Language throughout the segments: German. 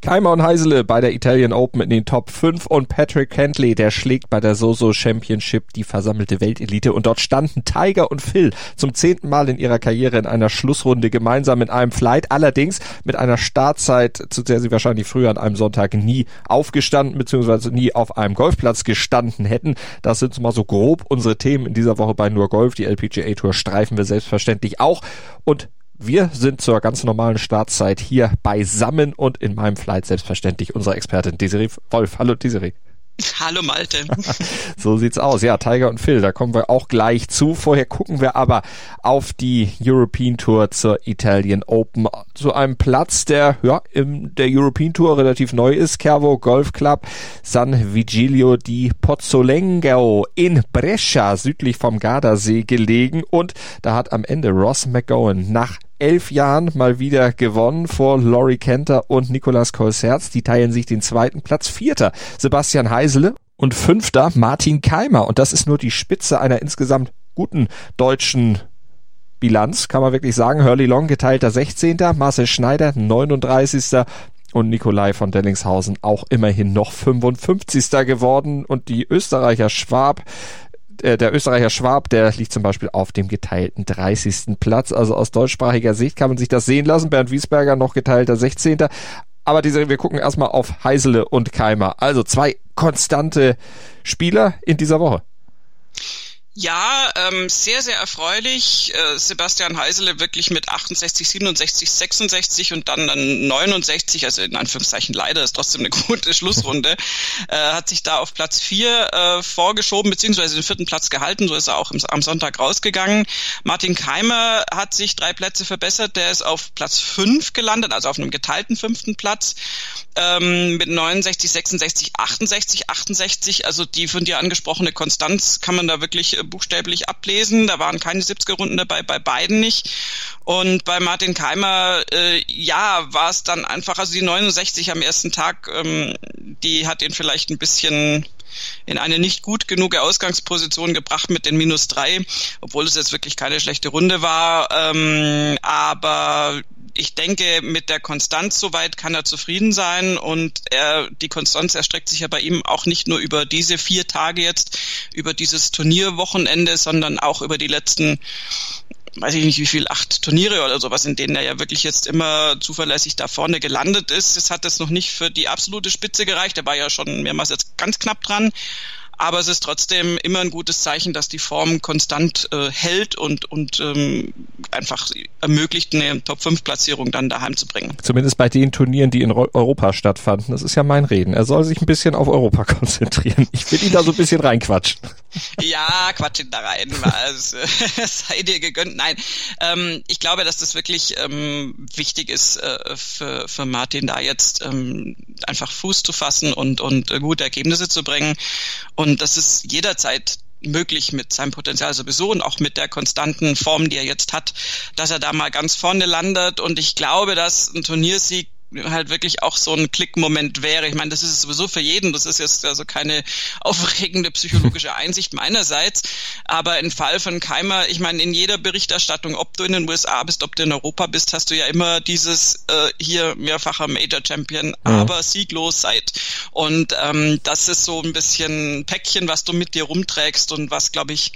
Keimer und Heisele bei der Italian Open in den Top 5 und Patrick Kentley, der schlägt bei der Soso Championship die versammelte Weltelite und dort standen Tiger und Phil zum zehnten Mal in ihrer Karriere in einer Schlussrunde gemeinsam in einem Flight, allerdings mit einer Startzeit, zu der sie wahrscheinlich früher an einem Sonntag nie aufgestanden bzw. nie auf einem Golfplatz gestanden hätten. Das sind mal so grob unsere Themen in dieser Woche bei Nur Golf. Die LPGA Tour streifen wir selbstverständlich auch und wir sind zur ganz normalen Startzeit hier beisammen und in meinem Flight selbstverständlich unsere Expertin Desiree Wolf. Hallo Desiree. Hallo Malte. so sieht's aus. Ja, Tiger und Phil, da kommen wir auch gleich zu. Vorher gucken wir aber auf die European Tour zur Italian Open. Zu einem Platz, der ja in der European Tour relativ neu ist. Cervo Golf Club San Vigilio di Pozzolengo in Brescia, südlich vom Gardasee gelegen. Und da hat am Ende Ross McGowan nach elf Jahren mal wieder gewonnen vor Laurie Kenter und Nicolas Kolserz. Die teilen sich den zweiten Platz. Vierter Sebastian Heisele und fünfter Martin Keimer. Und das ist nur die Spitze einer insgesamt guten deutschen Bilanz, kann man wirklich sagen. Hurley Long geteilter 16. Marcel Schneider 39. Und Nikolai von Dellingshausen auch immerhin noch 55. geworden. Und die Österreicher Schwab äh, der Österreicher Schwab, der liegt zum Beispiel auf dem geteilten 30. Platz. Also aus deutschsprachiger Sicht kann man sich das sehen lassen. Bernd Wiesberger noch geteilter 16. Aber diese, wir gucken erstmal auf Heisele und Keimer. Also zwei konstante Spieler in dieser Woche. Ja, ähm, sehr, sehr erfreulich. Äh, Sebastian Heisele wirklich mit 68, 67, 66 und dann 69, also in Anführungszeichen leider, ist trotzdem eine gute Schlussrunde, äh, hat sich da auf Platz 4 äh, vorgeschoben, beziehungsweise den vierten Platz gehalten, so ist er auch im, am Sonntag rausgegangen. Martin Keimer hat sich drei Plätze verbessert, der ist auf Platz 5 gelandet, also auf einem geteilten fünften Platz ähm, mit 69, 66, 68, 68, also die von dir angesprochene Konstanz kann man da wirklich äh, buchstäblich ablesen. Da waren keine 70er Runden dabei, bei beiden nicht. Und bei Martin Keimer, äh, ja, war es dann einfach, also die 69 am ersten Tag, ähm, die hat ihn vielleicht ein bisschen in eine nicht gut genug Ausgangsposition gebracht mit den minus drei, obwohl es jetzt wirklich keine schlechte Runde war. Ähm, aber ich denke, mit der Konstanz soweit kann er zufrieden sein und er, die Konstanz erstreckt sich ja bei ihm auch nicht nur über diese vier Tage jetzt, über dieses Turnierwochenende, sondern auch über die letzten weiß ich nicht wie viel, acht Turniere oder sowas, in denen er ja wirklich jetzt immer zuverlässig da vorne gelandet ist. Es hat jetzt noch nicht für die absolute Spitze gereicht. Er war ja schon mehrmals jetzt ganz knapp dran aber es ist trotzdem immer ein gutes Zeichen, dass die Form konstant äh, hält und, und ähm, einfach ermöglicht, eine Top-5-Platzierung dann daheim zu bringen. Zumindest bei den Turnieren, die in Europa stattfanden. Das ist ja mein Reden. Er soll sich ein bisschen auf Europa konzentrieren. Ich will ihn da so ein bisschen reinquatschen. Ja, quatsch ihn da rein. Also, sei dir gegönnt. Nein, ähm, ich glaube, dass das wirklich ähm, wichtig ist äh, für, für Martin, da jetzt ähm, einfach Fuß zu fassen und, und äh, gute Ergebnisse zu bringen. Und und das ist jederzeit möglich mit seinem Potenzial sowieso und auch mit der konstanten Form, die er jetzt hat, dass er da mal ganz vorne landet. Und ich glaube, dass ein Turniersieg halt wirklich auch so ein Klickmoment wäre. Ich meine, das ist es sowieso für jeden. Das ist jetzt also keine aufregende psychologische Einsicht meinerseits. Aber im Fall von Keimer, ich meine, in jeder Berichterstattung, ob du in den USA bist, ob du in Europa bist, hast du ja immer dieses äh, hier mehrfacher Major Champion, mhm. aber sieglos seid. Und ähm, das ist so ein bisschen Päckchen, was du mit dir rumträgst und was, glaube ich,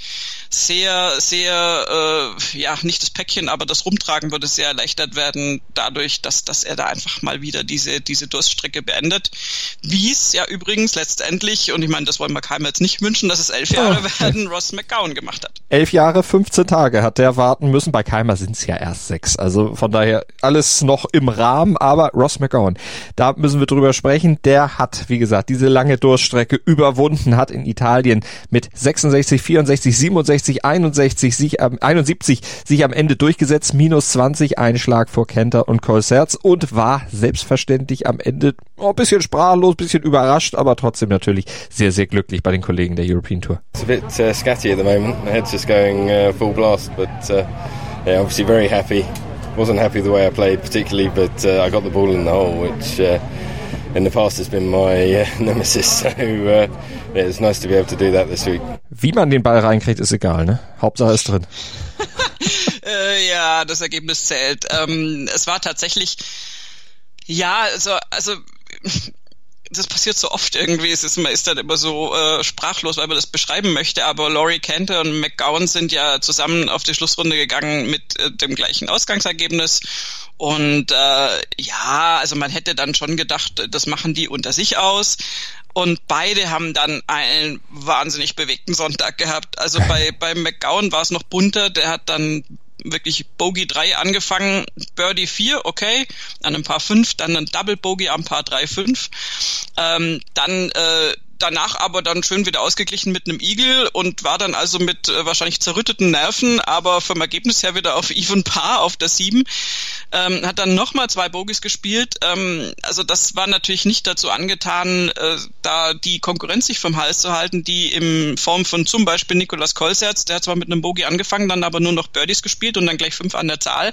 sehr, sehr, äh, ja, nicht das Päckchen, aber das Rumtragen würde sehr erleichtert werden dadurch, dass, dass er da einfach mal wieder diese, diese Durststrecke beendet. Wie es ja übrigens letztendlich, und ich meine, das wollen wir keinem jetzt nicht wünschen, dass es elf Jahre oh. werden, Ross McGowan gemacht hat. Elf Jahre, 15 Tage hat der warten müssen. Bei Keimer sind es ja erst sechs. Also von daher alles noch im Rahmen, aber Ross McGowan, da müssen wir drüber sprechen. Der hat, wie gesagt, diese lange Durststrecke überwunden, hat in Italien mit 66, 64, 67, 61, sich, äh, 71 sich am Ende durchgesetzt, minus 20 Einschlag vor Kenter und Colserz und war selbstverständlich am Ende oh, ein bisschen sprachlos, ein bisschen überrascht, aber trotzdem natürlich sehr, sehr glücklich bei den Kollegen der European Tour. It's a bit uh, scatty at the moment. My head's just going uh, full blast, but uh, yeah, obviously very happy. Wasn't happy the way I played particularly, but uh, I got the ball in the hole, which uh, in the past has been my uh, nemesis. So uh, yeah, it's nice to be able to do that this week. Wie man den Ball reinkriegt, ist egal, ne? Hauptsache ist drin. Äh, ja, das Ergebnis zählt. Ähm, es war tatsächlich, ja, also, also das passiert so oft irgendwie. Es ist, man ist dann immer so äh, sprachlos, weil man das beschreiben möchte. Aber Laurie Cantor und McGowan sind ja zusammen auf die Schlussrunde gegangen mit äh, dem gleichen Ausgangsergebnis. Und äh, ja, also man hätte dann schon gedacht, das machen die unter sich aus. Und beide haben dann einen wahnsinnig bewegten Sonntag gehabt. Also bei, bei McGowan war es noch bunter. Der hat dann wirklich Bogey 3 angefangen, Birdie 4, okay, an ein paar 5, dann ein Double Bogey am paar 3, 5. Ähm, dann äh, danach aber dann schön wieder ausgeglichen mit einem Igel und war dann also mit äh, wahrscheinlich zerrütteten Nerven, aber vom Ergebnis her wieder auf Even Paar auf der 7. Ähm, hat dann nochmal zwei Bogies gespielt. Ähm, also das war natürlich nicht dazu angetan, äh, da die Konkurrenz sich vom Hals zu halten, die in Form von zum Beispiel Nikolas Kolserz, der hat zwar mit einem Bogie angefangen, dann aber nur noch Birdies gespielt und dann gleich fünf an der Zahl.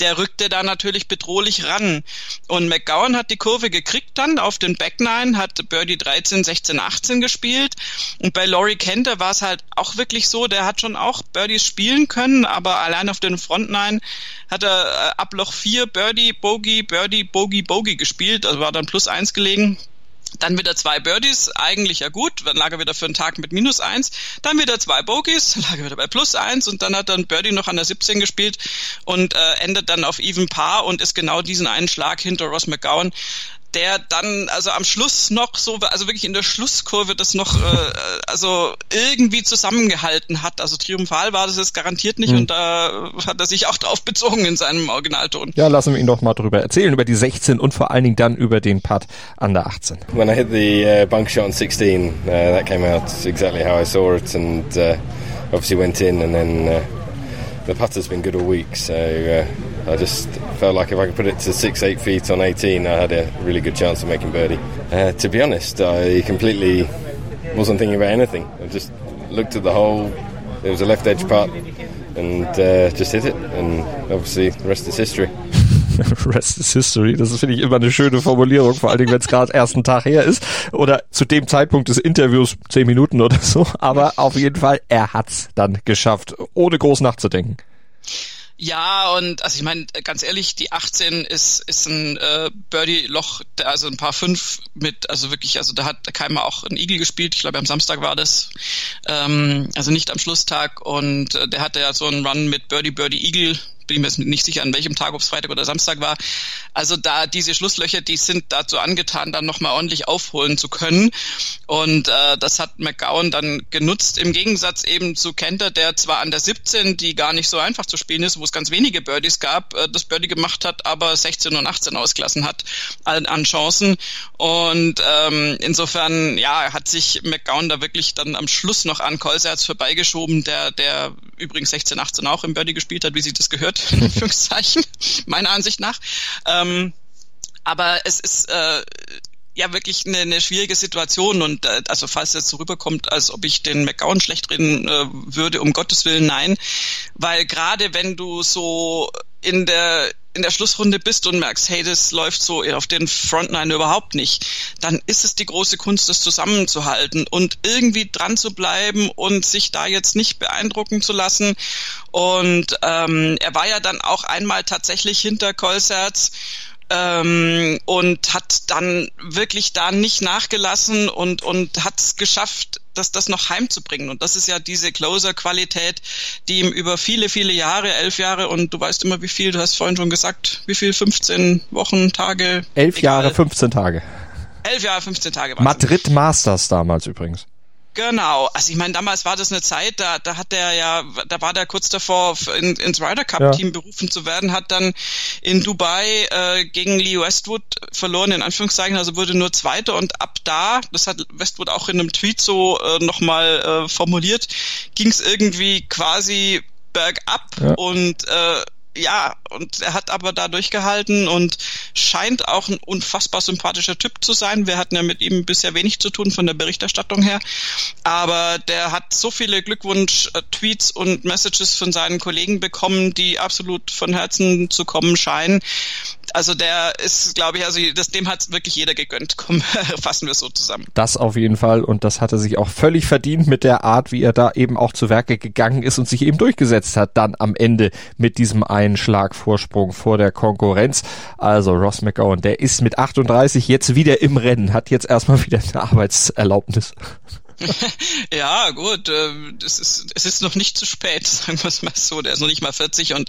Der rückte da natürlich bedrohlich ran. Und McGowan hat die Kurve gekriegt dann auf den Back Nine, hat Birdie 13, 16, 18 gespielt. Und bei Laurie Kenter war es halt auch wirklich so, der hat schon auch Birdies spielen können, aber allein auf den Front Nine hat er äh, ab Loch 4 Birdie, Bogey, Birdie, Bogey, Bogey gespielt, also war dann plus eins gelegen. Dann wieder zwei Birdies, eigentlich ja gut, dann lag er wieder für einen Tag mit minus eins. Dann wieder zwei Bogies, lag er wieder bei plus eins und dann hat ein Birdie noch an der 17 gespielt und äh, endet dann auf even Par und ist genau diesen einen Schlag hinter Ross McGowan der dann also am Schluss noch so, also wirklich in der Schlusskurve das noch äh, also irgendwie zusammengehalten hat. Also triumphal war das jetzt garantiert nicht mhm. und da hat er sich auch drauf bezogen in seinem Originalton. Ja, lassen wir ihn doch mal drüber erzählen, über die 16 und vor allen Dingen dann über den Putt an der 18. When I hit the uh, bunk shot on 16, uh, that came out exactly how I saw it and uh, obviously went in and then uh, the putter's been good all week, so uh, I just felt like if I could put it to six, eight feet on 18, I had a really good chance of making birdie. Uh, to be honest, I completely wasn't thinking about anything. I just looked at the hole. It was a left edge putt, and uh, just hit it. And obviously, the rest is history. Rest is History. Das finde ich immer eine schöne Formulierung, vor allen Dingen, wenn es gerade ersten Tag her ist oder zu dem Zeitpunkt des Interviews zehn Minuten oder so. Aber auf jeden Fall, er hat's dann geschafft, ohne groß nachzudenken. Ja, und also ich meine, ganz ehrlich, die 18 ist, ist ein äh, Birdie-Loch, also ein paar fünf mit, also wirklich, also da hat Keimer auch ein Igel gespielt, ich glaube am Samstag war das, ähm, also nicht am Schlusstag und äh, der hatte ja so einen Run mit Birdie, Birdie, Igel, bin mir nicht sicher, an welchem Tag, ob es Freitag oder Samstag war. Also da diese Schlusslöcher, die sind dazu angetan, dann nochmal ordentlich aufholen zu können. Und äh, das hat McGowan dann genutzt, im Gegensatz eben zu Kenter, der zwar an der 17, die gar nicht so einfach zu spielen ist, wo es ganz wenige Birdies gab, äh, das Birdie gemacht hat, aber 16 und 18 ausgelassen hat an, an Chancen. Und ähm, insofern, ja, hat sich McGowan da wirklich dann am Schluss noch an Kolserz vorbeigeschoben, der, der übrigens 16, 18 auch im Birdie gespielt hat, wie sich das gehört, in Anführungszeichen, meiner Ansicht nach. Ähm, aber es ist äh, ja wirklich eine, eine schwierige Situation und äh, also falls es so rüberkommt, als ob ich den McGowan schlecht reden äh, würde, um Gottes Willen nein, weil gerade wenn du so in der in der Schlussrunde bist und merkst, hey, das läuft so auf den Frontline überhaupt nicht, dann ist es die große Kunst, das zusammenzuhalten und irgendwie dran zu bleiben und sich da jetzt nicht beeindrucken zu lassen. Und ähm, er war ja dann auch einmal tatsächlich hinter Kolserz ähm, und hat dann wirklich da nicht nachgelassen und, und hat es geschafft, das, das noch heimzubringen. Und das ist ja diese Closer-Qualität, die ihm über viele, viele Jahre, elf Jahre und du weißt immer wie viel, du hast vorhin schon gesagt, wie viel, 15 Wochen, Tage? Elf egal. Jahre, 15 Tage. Elf Jahre, 15 Tage. Madrid Masters damals übrigens. Genau, also ich meine, damals war das eine Zeit, da, da hat der ja, da war der kurz davor, in, ins Ryder Cup Team ja. berufen zu werden, hat dann in Dubai äh, gegen Lee Westwood verloren, in Anführungszeichen, also wurde nur Zweiter und ab da, das hat Westwood auch in einem Tweet so äh, nochmal äh, formuliert, ging es irgendwie quasi bergab ja. und äh, ja, und er hat aber da durchgehalten und scheint auch ein unfassbar sympathischer Typ zu sein. Wir hatten ja mit ihm bisher wenig zu tun von der Berichterstattung her. Aber der hat so viele Glückwunsch-Tweets und Messages von seinen Kollegen bekommen, die absolut von Herzen zu kommen scheinen. Also der ist, glaube ich, also das, dem hat wirklich jeder gegönnt. Komm, fassen wir es so zusammen. Das auf jeden Fall und das hat er sich auch völlig verdient mit der Art, wie er da eben auch zu Werke gegangen ist und sich eben durchgesetzt hat, dann am Ende mit diesem einen Schlagvorsprung vor der Konkurrenz. Also Ross McGowan, der ist mit 38 jetzt wieder im Rennen, hat jetzt erstmal wieder eine Arbeitserlaubnis. ja, gut, äh, es ist, es ist noch nicht zu spät, sagen wir es mal so. Der ist noch nicht mal 40 und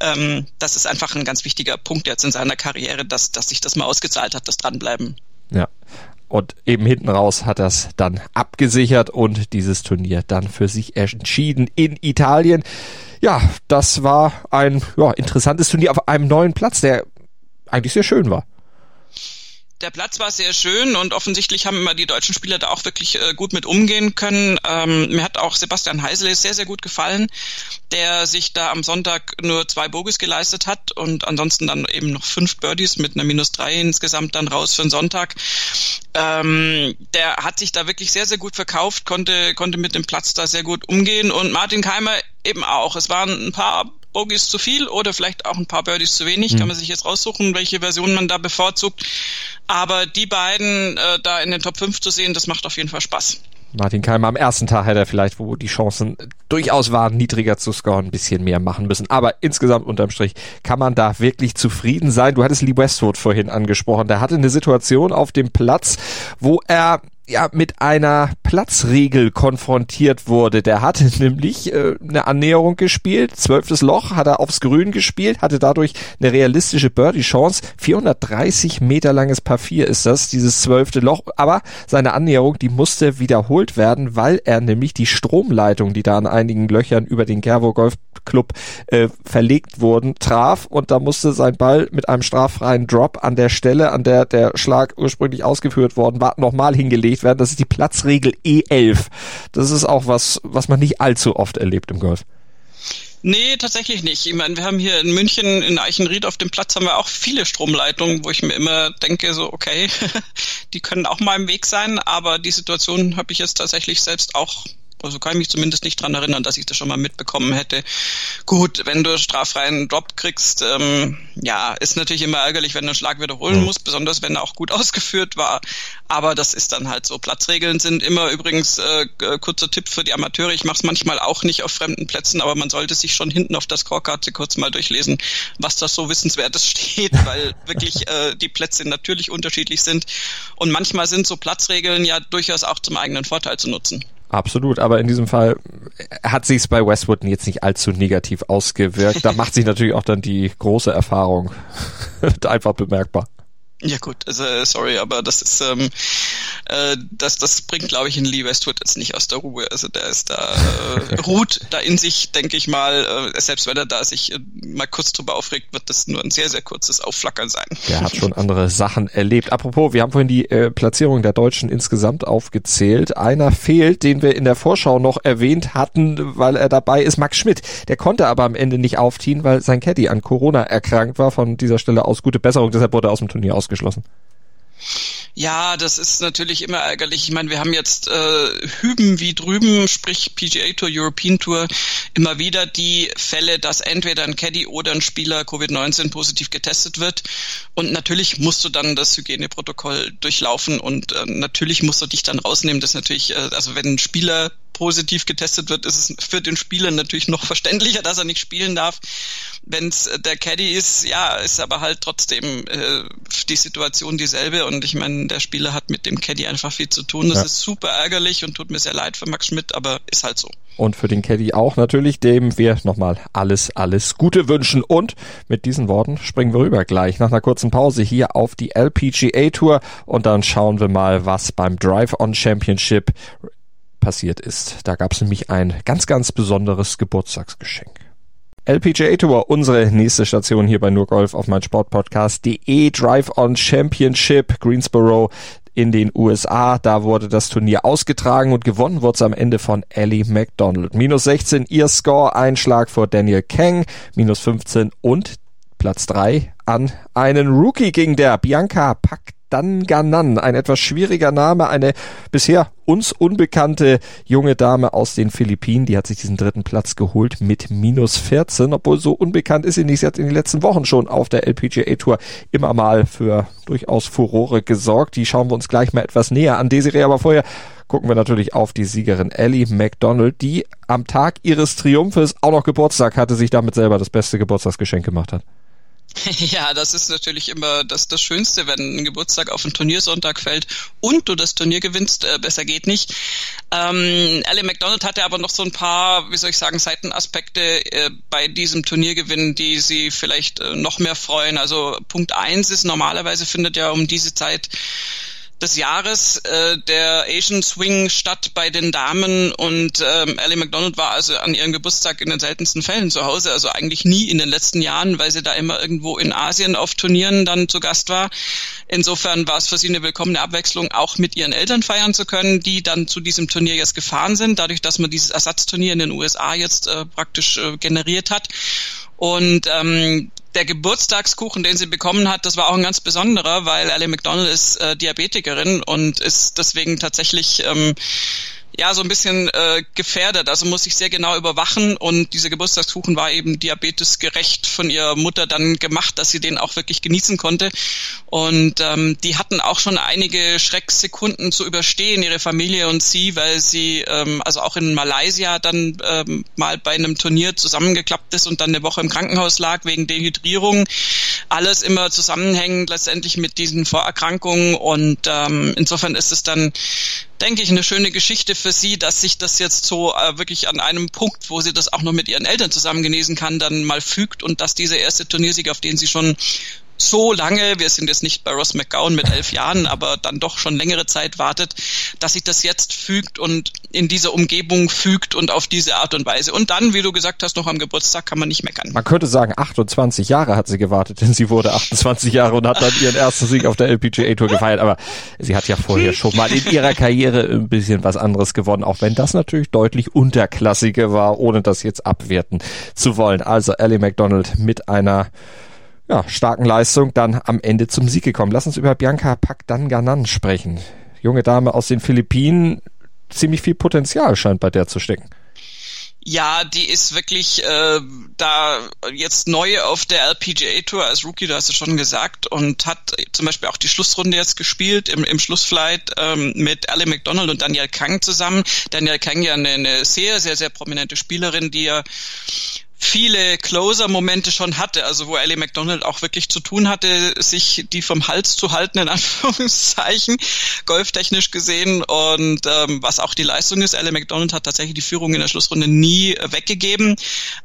ähm, das ist einfach ein ganz wichtiger Punkt jetzt in seiner Karriere, dass, dass sich das mal ausgezahlt hat, das Dranbleiben. Ja. Und eben hinten raus hat er es dann abgesichert und dieses Turnier dann für sich entschieden in Italien. Ja, das war ein ja, interessantes Turnier auf einem neuen Platz, der eigentlich sehr schön war der Platz war sehr schön und offensichtlich haben immer die deutschen Spieler da auch wirklich äh, gut mit umgehen können. Ähm, mir hat auch Sebastian Heisele sehr, sehr gut gefallen, der sich da am Sonntag nur zwei Bogies geleistet hat und ansonsten dann eben noch fünf Birdies mit einer minus drei insgesamt dann raus für den Sonntag. Ähm, der hat sich da wirklich sehr, sehr gut verkauft, konnte, konnte mit dem Platz da sehr gut umgehen und Martin Keimer eben auch. Es waren ein paar Bogies zu viel oder vielleicht auch ein paar Birdies zu wenig. Mhm. Kann man sich jetzt raussuchen, welche Version man da bevorzugt. Aber die beiden äh, da in den Top 5 zu sehen, das macht auf jeden Fall Spaß. Martin Keimer am ersten Tag hätte er vielleicht, wo die Chancen durchaus waren, niedriger zu scoren, ein bisschen mehr machen müssen. Aber insgesamt unterm Strich kann man da wirklich zufrieden sein. Du hattest Lee Westwood vorhin angesprochen. Der hatte eine Situation auf dem Platz, wo er ja mit einer Platzregel konfrontiert wurde. Der hatte nämlich äh, eine Annäherung gespielt, zwölftes Loch hat er aufs Grün gespielt, hatte dadurch eine realistische Birdie-Chance. 430 Meter langes Par 4 ist das, dieses zwölfte Loch. Aber seine Annäherung, die musste wiederholt werden, weil er nämlich die Stromleitung, die da an einigen Löchern über den Gervo Golf Club äh, verlegt wurden, traf und da musste sein Ball mit einem straffreien Drop an der Stelle, an der der Schlag ursprünglich ausgeführt worden war, nochmal hingelegt werden. Das ist die Platzregel E11. Das ist auch was, was man nicht allzu oft erlebt im Golf. Nee, tatsächlich nicht. Ich meine, wir haben hier in München in Eichenried auf dem Platz haben wir auch viele Stromleitungen, wo ich mir immer denke, so okay, die können auch mal im Weg sein, aber die Situation habe ich jetzt tatsächlich selbst auch also kann ich mich zumindest nicht dran erinnern, dass ich das schon mal mitbekommen hätte. Gut, wenn du straffreien Drop kriegst, ähm, ja, ist natürlich immer ärgerlich, wenn du einen Schlag wiederholen mhm. musst, besonders wenn er auch gut ausgeführt war. Aber das ist dann halt so. Platzregeln sind immer übrigens äh, kurzer Tipp für die Amateure. Ich mache es manchmal auch nicht auf fremden Plätzen, aber man sollte sich schon hinten auf der Scorekarte kurz mal durchlesen, was das so Wissenswertes steht, weil wirklich äh, die Plätze natürlich unterschiedlich sind. Und manchmal sind so Platzregeln ja durchaus auch zum eigenen Vorteil zu nutzen. Absolut, aber in diesem Fall hat sich es bei Westwood jetzt nicht allzu negativ ausgewirkt. Da macht sich natürlich auch dann die große Erfahrung einfach bemerkbar. Ja gut, also sorry, aber das ist ähm, äh, das das bringt glaube ich in Lee Westwood jetzt nicht aus der Ruhe. Also der ist da äh, ruht da in sich, denke ich mal. Äh, selbst wenn er da sich äh, mal kurz drüber aufregt, wird das nur ein sehr sehr kurzes Aufflackern sein. Der hat schon andere Sachen erlebt. Apropos, wir haben vorhin die äh, Platzierung der Deutschen insgesamt aufgezählt. Einer fehlt, den wir in der Vorschau noch erwähnt hatten, weil er dabei ist, Max Schmidt. Der konnte aber am Ende nicht aufziehen, weil sein Caddy an Corona erkrankt war. Von dieser Stelle aus gute Besserung, deshalb wurde er aus dem Turnier ausgeschlossen ausgeschlossen. Ja, das ist natürlich immer ärgerlich. Ich meine, wir haben jetzt äh, hüben wie drüben, sprich PGA Tour, European Tour, immer wieder die Fälle, dass entweder ein Caddy oder ein Spieler Covid-19 positiv getestet wird. Und natürlich musst du dann das Hygieneprotokoll durchlaufen und äh, natürlich musst du dich dann rausnehmen. Das ist natürlich, äh, also wenn ein Spieler positiv getestet wird, ist es für den Spieler natürlich noch verständlicher, dass er nicht spielen darf. Wenn es der Caddy ist, ja, ist aber halt trotzdem äh, die Situation dieselbe und ich meine, der Spieler hat mit dem Caddy einfach viel zu tun. Das ja. ist super ärgerlich und tut mir sehr leid für Max Schmidt, aber ist halt so. Und für den Caddy auch natürlich, dem wir nochmal alles, alles Gute wünschen. Und mit diesen Worten springen wir rüber gleich nach einer kurzen Pause hier auf die LPGA Tour und dann schauen wir mal, was beim Drive-On Championship passiert ist. Da gab es nämlich ein ganz, ganz besonderes Geburtstagsgeschenk. LPGA Tour, unsere nächste Station hier bei Nurgolf auf mein Sportpodcast.de Drive on Championship Greensboro in den USA. Da wurde das Turnier ausgetragen und gewonnen wurde es am Ende von Ellie McDonald. Minus 16 ihr Score, Einschlag vor Daniel Kang, minus 15 und Platz 3 an einen Rookie ging der Bianca Pakdanganan. Ein etwas schwieriger Name, eine bisher uns unbekannte junge Dame aus den Philippinen. Die hat sich diesen dritten Platz geholt mit minus 14, obwohl so unbekannt ist sie nicht. Sie hat in den letzten Wochen schon auf der LPGA Tour immer mal für durchaus Furore gesorgt. Die schauen wir uns gleich mal etwas näher an. Desiree, aber vorher gucken wir natürlich auf die Siegerin Ellie McDonald, die am Tag ihres Triumphes auch noch Geburtstag hatte, sich damit selber das beste Geburtstagsgeschenk gemacht hat. Ja, das ist natürlich immer das, das Schönste, wenn ein Geburtstag auf einen Turniersonntag fällt und du das Turnier gewinnst, äh, besser geht nicht. Ähm, Ellie McDonald hatte aber noch so ein paar, wie soll ich sagen, Seitenaspekte äh, bei diesem Turniergewinn, die sie vielleicht äh, noch mehr freuen. Also Punkt eins ist normalerweise findet ja um diese Zeit des Jahres äh, der Asian Swing statt bei den Damen und ähm, Ellie McDonald war also an ihrem Geburtstag in den seltensten Fällen zu Hause, also eigentlich nie in den letzten Jahren, weil sie da immer irgendwo in Asien auf Turnieren dann zu Gast war. Insofern war es für sie eine willkommene Abwechslung, auch mit ihren Eltern feiern zu können, die dann zu diesem Turnier jetzt gefahren sind, dadurch, dass man dieses Ersatzturnier in den USA jetzt äh, praktisch äh, generiert hat. Und ähm, der Geburtstagskuchen, den sie bekommen hat, das war auch ein ganz besonderer, weil Ellie McDonald ist äh, Diabetikerin und ist deswegen tatsächlich ähm, ja so ein bisschen äh, gefährdet. Also muss ich sehr genau überwachen und dieser Geburtstagskuchen war eben diabetesgerecht von ihrer Mutter dann gemacht, dass sie den auch wirklich genießen konnte. Und ähm, die hatten auch schon einige Schrecksekunden zu überstehen, ihre Familie und sie, weil sie ähm, also auch in Malaysia dann ähm, mal bei einem Turnier zusammengeklappt ist und dann eine Woche im Krankenhaus lag wegen Dehydrierung. Alles immer zusammenhängend letztendlich mit diesen Vorerkrankungen. Und ähm, insofern ist es dann denke ich, eine schöne Geschichte für sie, dass sich das jetzt so äh, wirklich an einem Punkt, wo sie das auch noch mit ihren Eltern zusammen genießen kann, dann mal fügt und dass dieser erste Turniersieg, auf den sie schon so lange, wir sind jetzt nicht bei Ross McGowan mit elf Jahren, aber dann doch schon längere Zeit wartet, dass sich das jetzt fügt und in dieser Umgebung fügt und auf diese Art und Weise. Und dann, wie du gesagt hast, noch am Geburtstag kann man nicht meckern. Man könnte sagen, 28 Jahre hat sie gewartet, denn sie wurde 28 Jahre und hat dann ihren ersten Sieg auf der LPGA Tour gefeiert. Aber sie hat ja vorher schon mal in ihrer Karriere ein bisschen was anderes gewonnen, auch wenn das natürlich deutlich unterklassiger war, ohne das jetzt abwerten zu wollen. Also Ellie McDonald mit einer ja, starken Leistung dann am Ende zum Sieg gekommen. Lass uns über Bianca Pakdanganan sprechen. Junge Dame aus den Philippinen, ziemlich viel Potenzial scheint bei der zu stecken. Ja, die ist wirklich äh, da jetzt neu auf der LPGA Tour als Rookie, du hast es schon gesagt, und hat zum Beispiel auch die Schlussrunde jetzt gespielt im, im Schlussflight ähm, mit Ellie McDonald und Daniel Kang zusammen. Daniel Kang ja eine, eine sehr, sehr, sehr prominente Spielerin, die ja viele Closer-Momente schon hatte, also wo Ellie McDonald auch wirklich zu tun hatte, sich die vom Hals zu halten, in Anführungszeichen, golftechnisch gesehen. Und ähm, was auch die Leistung ist, Ellie McDonald hat tatsächlich die Führung in der Schlussrunde nie weggegeben.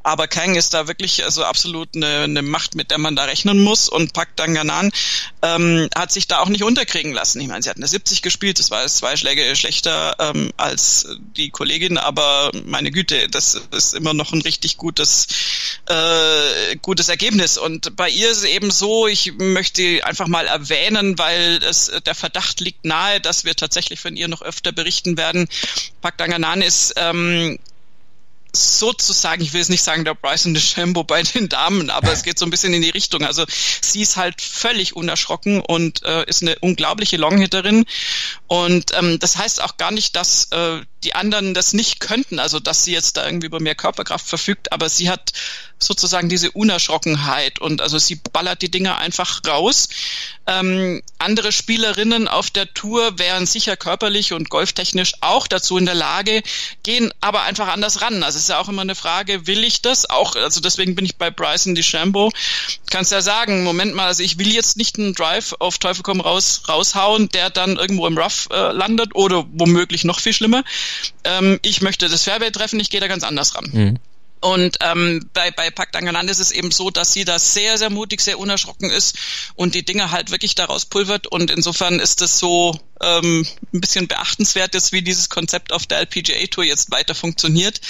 Aber Kang ist da wirklich also absolut eine, eine Macht, mit der man da rechnen muss. Und Pak Danganan ähm, hat sich da auch nicht unterkriegen lassen. Ich meine, sie hat eine 70 gespielt, das war zwei Schläge schlechter ähm, als die Kollegin, aber meine Güte, das ist immer noch ein richtig gutes äh, gutes Ergebnis. Und bei ihr ist es eben so, ich möchte einfach mal erwähnen, weil es, der Verdacht liegt nahe, dass wir tatsächlich von ihr noch öfter berichten werden. Pak Danganan ist ähm, sozusagen, ich will jetzt nicht sagen der Bryson DeChambeau bei den Damen, aber es geht so ein bisschen in die Richtung. Also sie ist halt völlig unerschrocken und äh, ist eine unglaubliche Longhitterin und ähm, das heißt auch gar nicht, dass äh, die anderen das nicht könnten, also dass sie jetzt da irgendwie über mehr Körperkraft verfügt, aber sie hat sozusagen diese Unerschrockenheit und also sie ballert die Dinger einfach raus. Ähm, andere Spielerinnen auf der Tour wären sicher körperlich und golftechnisch auch dazu in der Lage, gehen aber einfach anders ran. Also es ist ja auch immer eine Frage, will ich das? Auch, also deswegen bin ich bei Bryson DeChambeau. Kannst ja sagen, Moment mal, also ich will jetzt nicht einen Drive auf Teufel komm raus raushauen, der dann irgendwo im Rough äh, landet oder womöglich noch viel schlimmer. Ähm, ich möchte das Fairway treffen, ich gehe da ganz anders ran. Mhm. Und ähm, bei, bei Pakt Angeland ist es eben so, dass sie da sehr, sehr mutig, sehr unerschrocken ist und die Dinge halt wirklich daraus pulvert. Und insofern ist es so ähm, ein bisschen beachtenswert ist, wie dieses Konzept auf der LPGA Tour jetzt weiter funktioniert.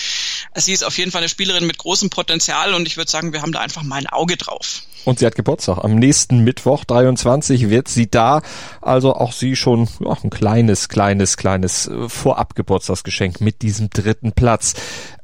Sie ist auf jeden Fall eine Spielerin mit großem Potenzial und ich würde sagen, wir haben da einfach mal ein Auge drauf. Und sie hat Geburtstag. Am nächsten Mittwoch, 23, wird sie da. Also auch sie schon ja, ein kleines, kleines, kleines äh, Vorab-Geburtstagsgeschenk mit diesem dritten Platz.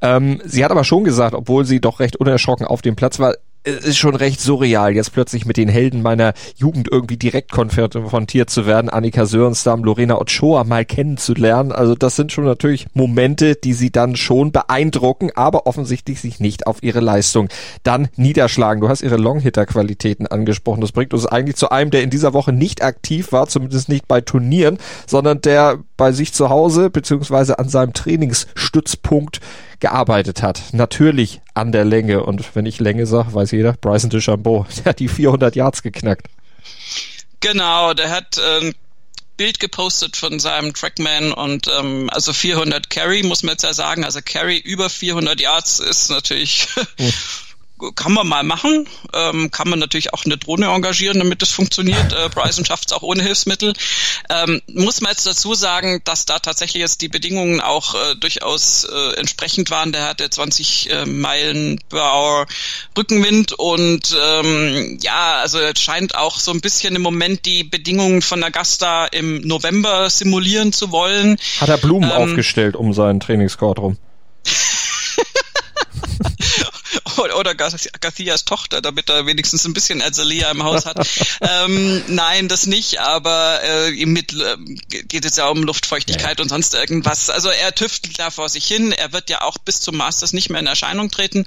Ähm, sie hat aber schon gesagt, obwohl sie doch recht unerschrocken auf dem Platz war, es ist schon recht surreal, jetzt plötzlich mit den Helden meiner Jugend irgendwie direkt konfrontiert zu werden, Annika Sörenstam, Lorena Ochoa mal kennenzulernen. Also das sind schon natürlich Momente, die sie dann schon beeindrucken, aber offensichtlich sich nicht auf ihre Leistung dann niederschlagen. Du hast ihre Longhitter-Qualitäten angesprochen. Das bringt uns eigentlich zu einem, der in dieser Woche nicht aktiv war, zumindest nicht bei Turnieren, sondern der bei sich zu Hause beziehungsweise an seinem Trainingsstützpunkt gearbeitet hat. Natürlich an der Länge. Und wenn ich Länge sage, weiß jeder, Bryson DeChambeau, der hat die 400 Yards geknackt. Genau, der hat ein ähm, Bild gepostet von seinem Trackman und ähm, also 400 Carry muss man jetzt ja sagen. Also Carry über 400 Yards ist natürlich oh. kann man mal machen. Ähm, kann man natürlich auch eine Drohne engagieren, damit es funktioniert. Äh, Bryson schafft es auch ohne Hilfsmittel. Ähm, muss man jetzt dazu sagen, dass da tatsächlich jetzt die Bedingungen auch äh, durchaus äh, entsprechend waren. Der hatte 20 äh, Meilen per Hour Rückenwind und ähm, ja, also es scheint auch so ein bisschen im Moment die Bedingungen von Augusta im November simulieren zu wollen. Hat er Blumen ähm, aufgestellt um seinen Trainingscourt rum? Oder Garcias Tochter, damit er wenigstens ein bisschen Azalea im Haus hat. ähm, nein, das nicht, aber äh, mit äh, geht es ja um Luftfeuchtigkeit ja. und sonst irgendwas. Also er tüftelt da vor sich hin. Er wird ja auch bis zum Masters nicht mehr in Erscheinung treten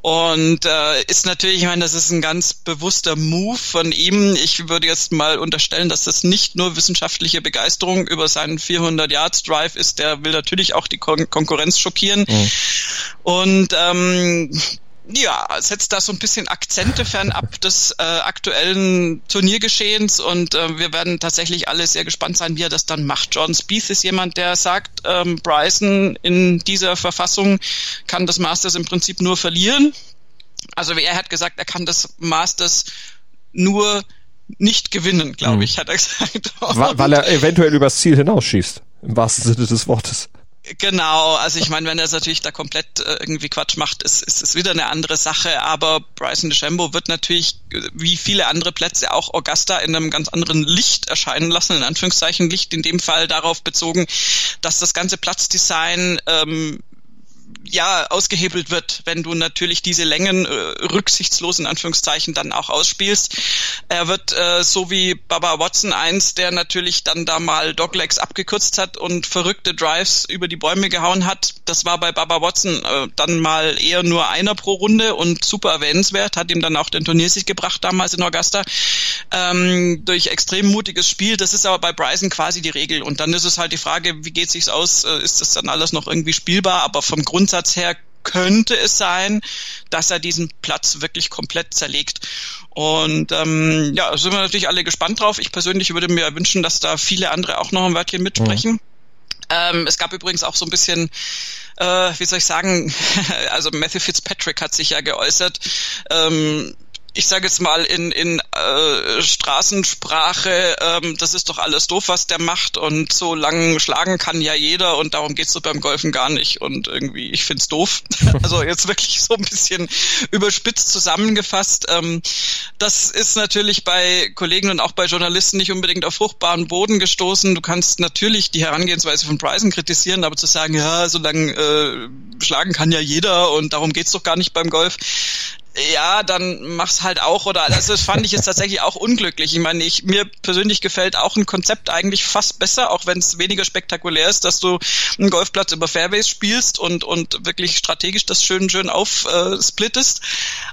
und äh, ist natürlich, ich meine, das ist ein ganz bewusster Move von ihm. Ich würde jetzt mal unterstellen, dass das nicht nur wissenschaftliche Begeisterung über seinen 400 Yards Drive ist. Der will natürlich auch die Kon Konkurrenz schockieren. Mhm. Und ähm, ja, setzt da so ein bisschen Akzente fernab des äh, aktuellen Turniergeschehens und äh, wir werden tatsächlich alle sehr gespannt sein, wie er das dann macht. Jordan Spieth ist jemand, der sagt, ähm, Bryson in dieser Verfassung kann das Masters im Prinzip nur verlieren. Also er hat gesagt, er kann das Masters nur nicht gewinnen, glaube mhm. ich, hat er gesagt. weil er eventuell übers Ziel hinausschießt, im wahrsten Sinne des Wortes. Genau, also ich meine, wenn er es natürlich da komplett äh, irgendwie Quatsch macht, ist, ist ist wieder eine andere Sache. Aber Bryson DeChambeau wird natürlich, wie viele andere Plätze, auch Augusta in einem ganz anderen Licht erscheinen lassen, in Anführungszeichen Licht in dem Fall darauf bezogen, dass das ganze Platzdesign ähm, ja ausgehebelt wird, wenn du natürlich diese Längen äh, rücksichtslos in Anführungszeichen dann auch ausspielst. Er wird äh, so wie Baba Watson eins, der natürlich dann da mal Doglegs abgekürzt hat und verrückte Drives über die Bäume gehauen hat. Das war bei Baba Watson äh, dann mal eher nur einer pro Runde und super erwähnenswert, hat ihm dann auch den Turniersieg gebracht damals in Augusta ähm, durch extrem mutiges Spiel. Das ist aber bei Bryson quasi die Regel und dann ist es halt die Frage, wie geht sich's aus? Äh, ist das dann alles noch irgendwie spielbar? Aber vom Grundsatz Grundsatz her könnte es sein, dass er diesen Platz wirklich komplett zerlegt. Und ähm, ja, sind wir natürlich alle gespannt drauf. Ich persönlich würde mir wünschen, dass da viele andere auch noch ein Wörtchen mitsprechen. Mhm. Ähm, es gab übrigens auch so ein bisschen, äh, wie soll ich sagen, also Matthew Fitzpatrick hat sich ja geäußert. Ähm, ich sage jetzt mal in, in äh, Straßensprache, ähm, das ist doch alles doof, was der macht und so lang schlagen kann ja jeder und darum geht's so beim Golfen gar nicht und irgendwie, ich find's doof. also jetzt wirklich so ein bisschen überspitzt zusammengefasst. Ähm, das ist natürlich bei Kollegen und auch bei Journalisten nicht unbedingt auf fruchtbaren Boden gestoßen. Du kannst natürlich die Herangehensweise von Bryson kritisieren, aber zu sagen, ja, so lang äh, schlagen kann ja jeder und darum geht's doch gar nicht beim Golf ja, dann mach's halt auch oder also das fand ich jetzt tatsächlich auch unglücklich. Ich meine, ich mir persönlich gefällt auch ein Konzept eigentlich fast besser, auch wenn es weniger spektakulär ist, dass du einen Golfplatz über Fairways spielst und und wirklich strategisch das schön schön aufsplittest.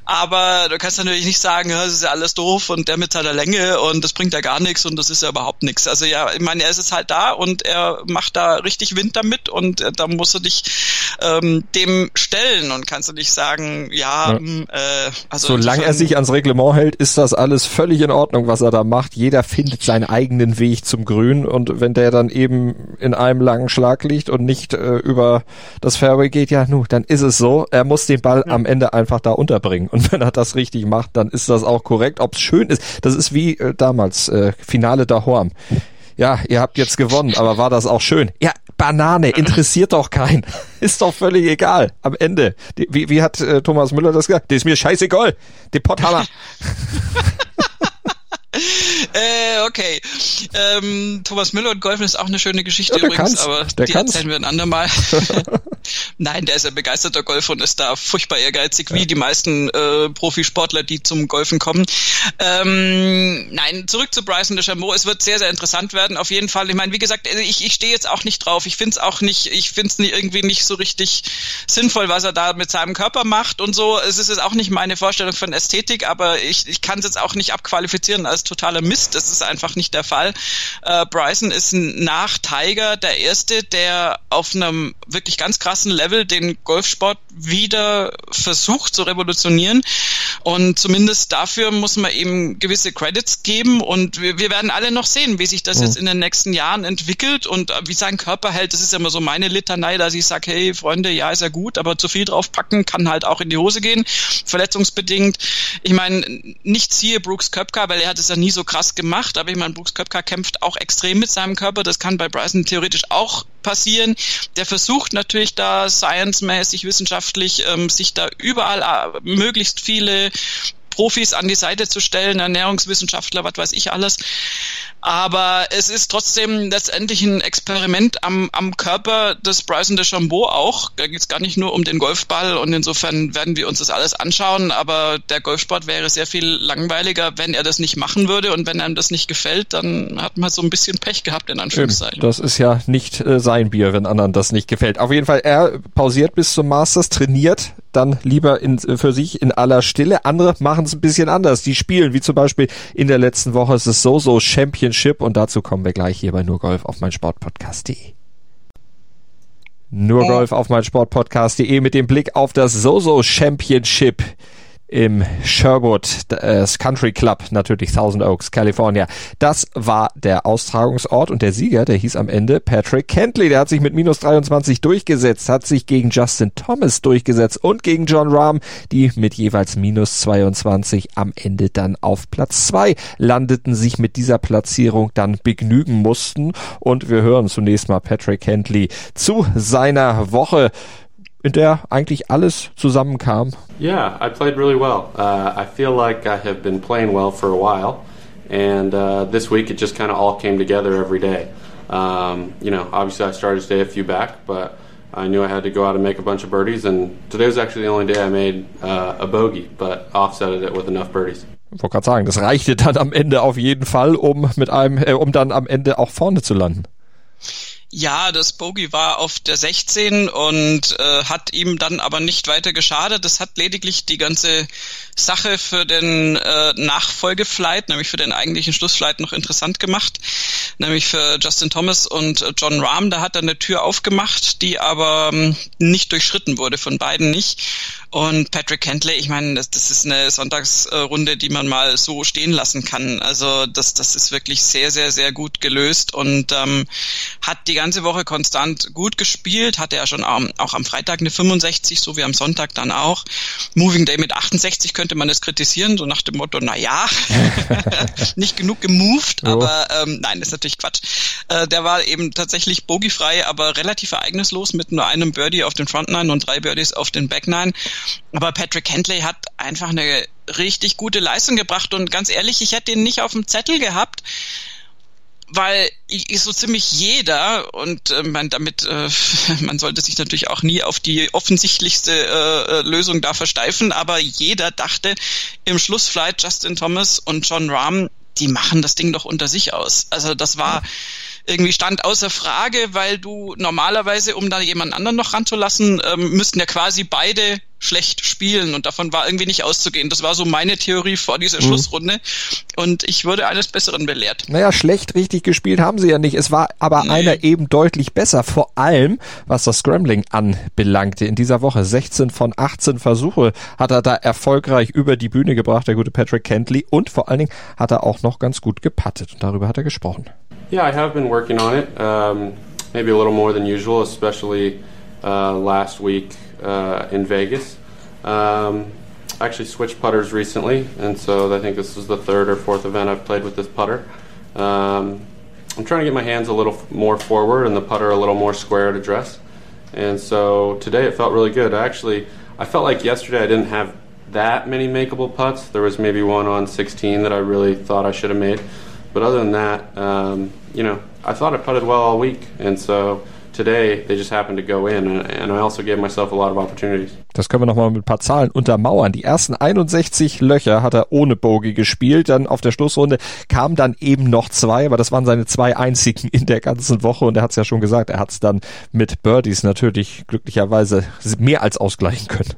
Aber du kannst natürlich nicht sagen, ja, das ist ja alles doof und der mit seiner Länge und das bringt ja gar nichts und das ist ja überhaupt nichts. Also ja, ich meine, er ist es halt da und er macht da richtig Wind damit und äh, da musst du dich ähm, dem stellen und kannst du nicht sagen, ja, ja. Hm, äh, äh, also Solange er sich ans Reglement hält, ist das alles völlig in Ordnung, was er da macht. Jeder findet seinen eigenen Weg zum Grün und wenn der dann eben in einem langen Schlag liegt und nicht äh, über das Fairway geht, ja, nu, dann ist es so. Er muss den Ball ja. am Ende einfach da unterbringen und wenn er das richtig macht, dann ist das auch korrekt. Ob es schön ist, das ist wie äh, damals äh, Finale da Horm ja, ihr habt jetzt gewonnen, aber war das auch schön? Ja, Banane, interessiert doch keinen. Ist doch völlig egal. Am Ende. Die, wie, wie hat äh, Thomas Müller das gesagt? Das ist mir scheißegal. Die Potthammer. äh, okay. Ähm, Thomas Müller und Golfen ist auch eine schöne Geschichte ja, übrigens, aber die kann's. erzählen wir ein andermal. Nein, der ist ein begeisterter Golfer und ist da furchtbar ehrgeizig, wie die meisten äh, Profisportler, die zum Golfen kommen. Ähm, nein, zurück zu Bryson DeChambeau. Es wird sehr, sehr interessant werden, auf jeden Fall. Ich meine, wie gesagt, also ich, ich stehe jetzt auch nicht drauf. Ich finde es auch nicht, ich finde es irgendwie nicht so richtig sinnvoll, was er da mit seinem Körper macht und so. Es ist jetzt auch nicht meine Vorstellung von Ästhetik, aber ich, ich kann es jetzt auch nicht abqualifizieren als totaler Mist. Das ist einfach nicht der Fall. Äh, Bryson ist nach Tiger der Erste, der auf einem wirklich ganz krassen Level den Golfsport wieder versucht zu revolutionieren. Und zumindest dafür muss man eben gewisse Credits geben. Und wir, wir werden alle noch sehen, wie sich das mhm. jetzt in den nächsten Jahren entwickelt und äh, wie sein Körper hält. Das ist ja immer so meine Litanei, dass ich sage, hey Freunde, ja, ist ja gut, aber zu viel draufpacken kann halt auch in die Hose gehen, verletzungsbedingt. Ich meine, nicht siehe Brooks Köpka, weil er hat es ja nie so krass gemacht, aber ich meine, Brooks Köpka kämpft auch extrem mit seinem Körper. Das kann bei Bryson theoretisch auch passieren. Der versucht natürlich da science-mäßig, wissenschaftlich, ähm, sich da überall äh, möglichst viele Profis an die Seite zu stellen, Ernährungswissenschaftler, was weiß ich alles. Aber es ist trotzdem letztendlich ein Experiment am, am Körper des Bryson DeChambeau auch. Da geht es gar nicht nur um den Golfball und insofern werden wir uns das alles anschauen. Aber der Golfsport wäre sehr viel langweiliger, wenn er das nicht machen würde. Und wenn einem das nicht gefällt, dann hat man so ein bisschen Pech gehabt, in Anführungszeichen. Das ist ja nicht äh, sein Bier, wenn anderen das nicht gefällt. Auf jeden Fall, er pausiert bis zum Masters, trainiert dann lieber in, für sich in aller Stille. Andere machen es ein bisschen anders. Die spielen, wie zum Beispiel in der letzten Woche ist es so-so Championship und dazu kommen wir gleich hier bei nur Golf auf mein Sportpodcast.de. Nur Golf auf mein Sportpodcast.de mit dem Blick auf das So-So Championship im Sherwood äh, Country Club, natürlich Thousand Oaks, California. Das war der Austragungsort und der Sieger, der hieß am Ende Patrick Kentley. Der hat sich mit minus 23 durchgesetzt, hat sich gegen Justin Thomas durchgesetzt und gegen John Rahm, die mit jeweils minus 22 am Ende dann auf Platz 2 landeten, sich mit dieser Platzierung dann begnügen mussten. Und wir hören zunächst mal Patrick Kentley zu seiner Woche in der eigentlich alles zusammenkam. Yeah, I played really well. Uh, I feel like I have been playing well for a while, and uh, this week it just kind of all came together every day. Um, you know, obviously I started today a few back, but I knew I had to go out and make a bunch of birdies, and today was actually the only day I made uh, a bogey, but offsetted it with enough birdies. Ich wollte gerade sagen, das reichte dann am Ende auf jeden Fall, um mit einem, äh, um dann am Ende auch vorne zu landen. Ja, das Bogey war auf der 16 und äh, hat ihm dann aber nicht weiter geschadet. Das hat lediglich die ganze Sache für den äh, Nachfolgeflight, nämlich für den eigentlichen Schlussflight noch interessant gemacht, nämlich für Justin Thomas und John Rahm. Da hat er eine Tür aufgemacht, die aber ähm, nicht durchschritten wurde, von beiden nicht. Und Patrick Kentley, ich meine, das, das ist eine Sonntagsrunde, die man mal so stehen lassen kann. Also das, das ist wirklich sehr, sehr, sehr gut gelöst und ähm, hat die ganze Woche konstant gut gespielt. Hatte ja schon ähm, auch am Freitag eine 65, so wie am Sonntag dann auch. Moving Day mit 68 könnte man es kritisieren, so nach dem Motto, na ja, nicht genug gemoved, oh. aber ähm, nein, das ist natürlich Quatsch. Äh, der war eben tatsächlich bogiefrei, aber relativ ereignislos mit nur einem Birdie auf den Front Nine und drei Birdies auf den Back Nine. Aber Patrick Hentley hat einfach eine richtig gute Leistung gebracht und ganz ehrlich, ich hätte ihn nicht auf dem Zettel gehabt, weil so ziemlich jeder und äh, man damit äh, man sollte sich natürlich auch nie auf die offensichtlichste äh, Lösung da versteifen, aber jeder dachte im Schlussflight Justin Thomas und John Rahm, die machen das Ding doch unter sich aus. Also das war irgendwie stand außer Frage, weil du normalerweise, um da jemand anderen noch ranzulassen, ähm, müssten ja quasi beide schlecht spielen und davon war irgendwie nicht auszugehen. Das war so meine Theorie vor dieser mhm. Schlussrunde und ich wurde eines Besseren belehrt. Naja, schlecht richtig gespielt haben sie ja nicht. Es war aber nee. einer eben deutlich besser, vor allem was das Scrambling anbelangte. In dieser Woche 16 von 18 Versuche hat er da erfolgreich über die Bühne gebracht, der gute Patrick Kentley und vor allen Dingen hat er auch noch ganz gut gepattet und darüber hat er gesprochen. Yeah, I have been working on it. Um, maybe a little more than usual, especially uh, last week uh, in Vegas. Um, actually switched putters recently, and so I think this is the third or fourth event I've played with this putter. Um, I'm trying to get my hands a little more forward and the putter a little more square to address. And so today it felt really good. I actually, I felt like yesterday I didn't have that many makeable putts. There was maybe one on 16 that I really thought I should have made. But other than that, um, you know, I thought I putted well all week. And so Das können wir nochmal mit ein paar Zahlen untermauern. Die ersten 61 Löcher hat er ohne Bogey gespielt. Dann auf der Schlussrunde kamen dann eben noch zwei, aber das waren seine zwei einzigen in der ganzen Woche. Und er hat es ja schon gesagt, er hat es dann mit Birdies natürlich glücklicherweise mehr als ausgleichen können.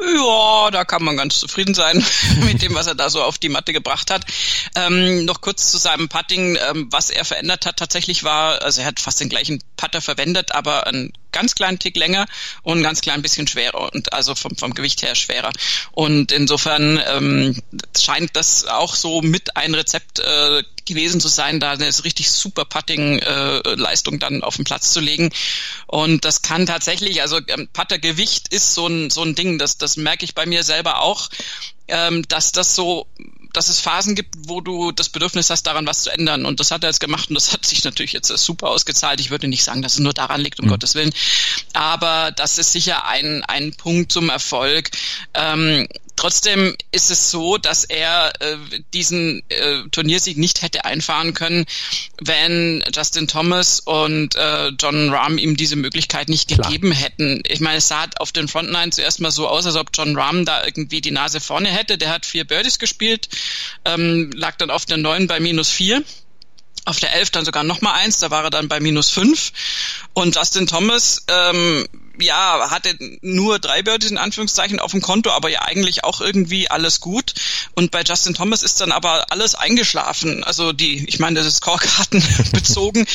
Ja, da kann man ganz zufrieden sein mit dem, was er da so auf die Matte gebracht hat. Ähm, noch kurz zu seinem Putting, ähm, was er verändert hat tatsächlich war, also er hat fast den gleichen Putter verwendet, aber ein ganz kleinen Tick länger und ganz klein bisschen schwerer und also vom, vom Gewicht her schwerer. Und insofern ähm, scheint das auch so mit ein Rezept äh, gewesen zu sein, da eine richtig super Putting-Leistung äh, dann auf den Platz zu legen. Und das kann tatsächlich, also ähm, Puttergewicht ist so ein, so ein Ding, das, das merke ich bei mir selber auch, ähm, dass das so dass es Phasen gibt, wo du das Bedürfnis hast, daran was zu ändern. Und das hat er jetzt gemacht und das hat sich natürlich jetzt super ausgezahlt. Ich würde nicht sagen, dass es nur daran liegt, um mhm. Gottes Willen. Aber das ist sicher ein, ein Punkt zum Erfolg. Ähm, Trotzdem ist es so, dass er äh, diesen äh, Turniersieg nicht hätte einfahren können, wenn Justin Thomas und äh, John Rahm ihm diese Möglichkeit nicht Klar. gegeben hätten. Ich meine, es sah auf den Frontline zuerst mal so aus, als ob John Rahm da irgendwie die Nase vorne hätte. Der hat vier Birdies gespielt, ähm, lag dann auf der neun bei minus vier auf der 11 dann sogar noch mal eins, da war er dann bei minus fünf. Und Justin Thomas, ähm, ja, hatte nur drei Birdies in Anführungszeichen auf dem Konto, aber ja eigentlich auch irgendwie alles gut. Und bei Justin Thomas ist dann aber alles eingeschlafen. Also die, ich meine, das ist Scorekarten bezogen.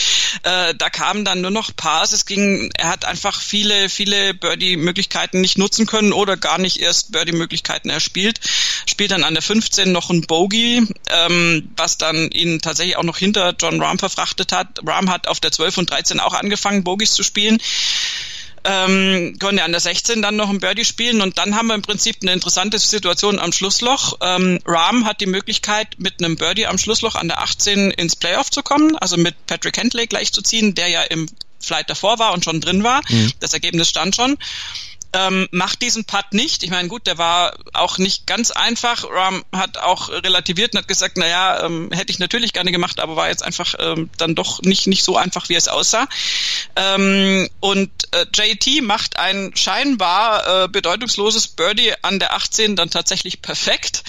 Äh, da kamen dann nur noch Pars. Es ging, er hat einfach viele, viele Birdie-Möglichkeiten nicht nutzen können oder gar nicht erst Birdie-Möglichkeiten erspielt. Spielt dann an der 15 noch ein Bogey, ähm, was dann ihn tatsächlich auch noch hinter John Rahm verfrachtet hat. Rahm hat auf der 12 und 13 auch angefangen, Bogies zu spielen ähm, konnte an der 16 dann noch ein Birdie spielen und dann haben wir im Prinzip eine interessante Situation am Schlussloch. Ähm, Rahm hat die Möglichkeit, mit einem Birdie am Schlussloch an der 18 ins Playoff zu kommen, also mit Patrick Hentley gleich zu ziehen, der ja im Flight davor war und schon drin war. Mhm. Das Ergebnis stand schon ähm, macht diesen Putt nicht. Ich meine, gut, der war auch nicht ganz einfach. Ram hat auch relativiert und hat gesagt, naja, ähm, hätte ich natürlich gerne gemacht, aber war jetzt einfach ähm, dann doch nicht, nicht so einfach, wie es aussah. Ähm, und äh, JT macht ein scheinbar äh, bedeutungsloses Birdie an der 18 dann tatsächlich perfekt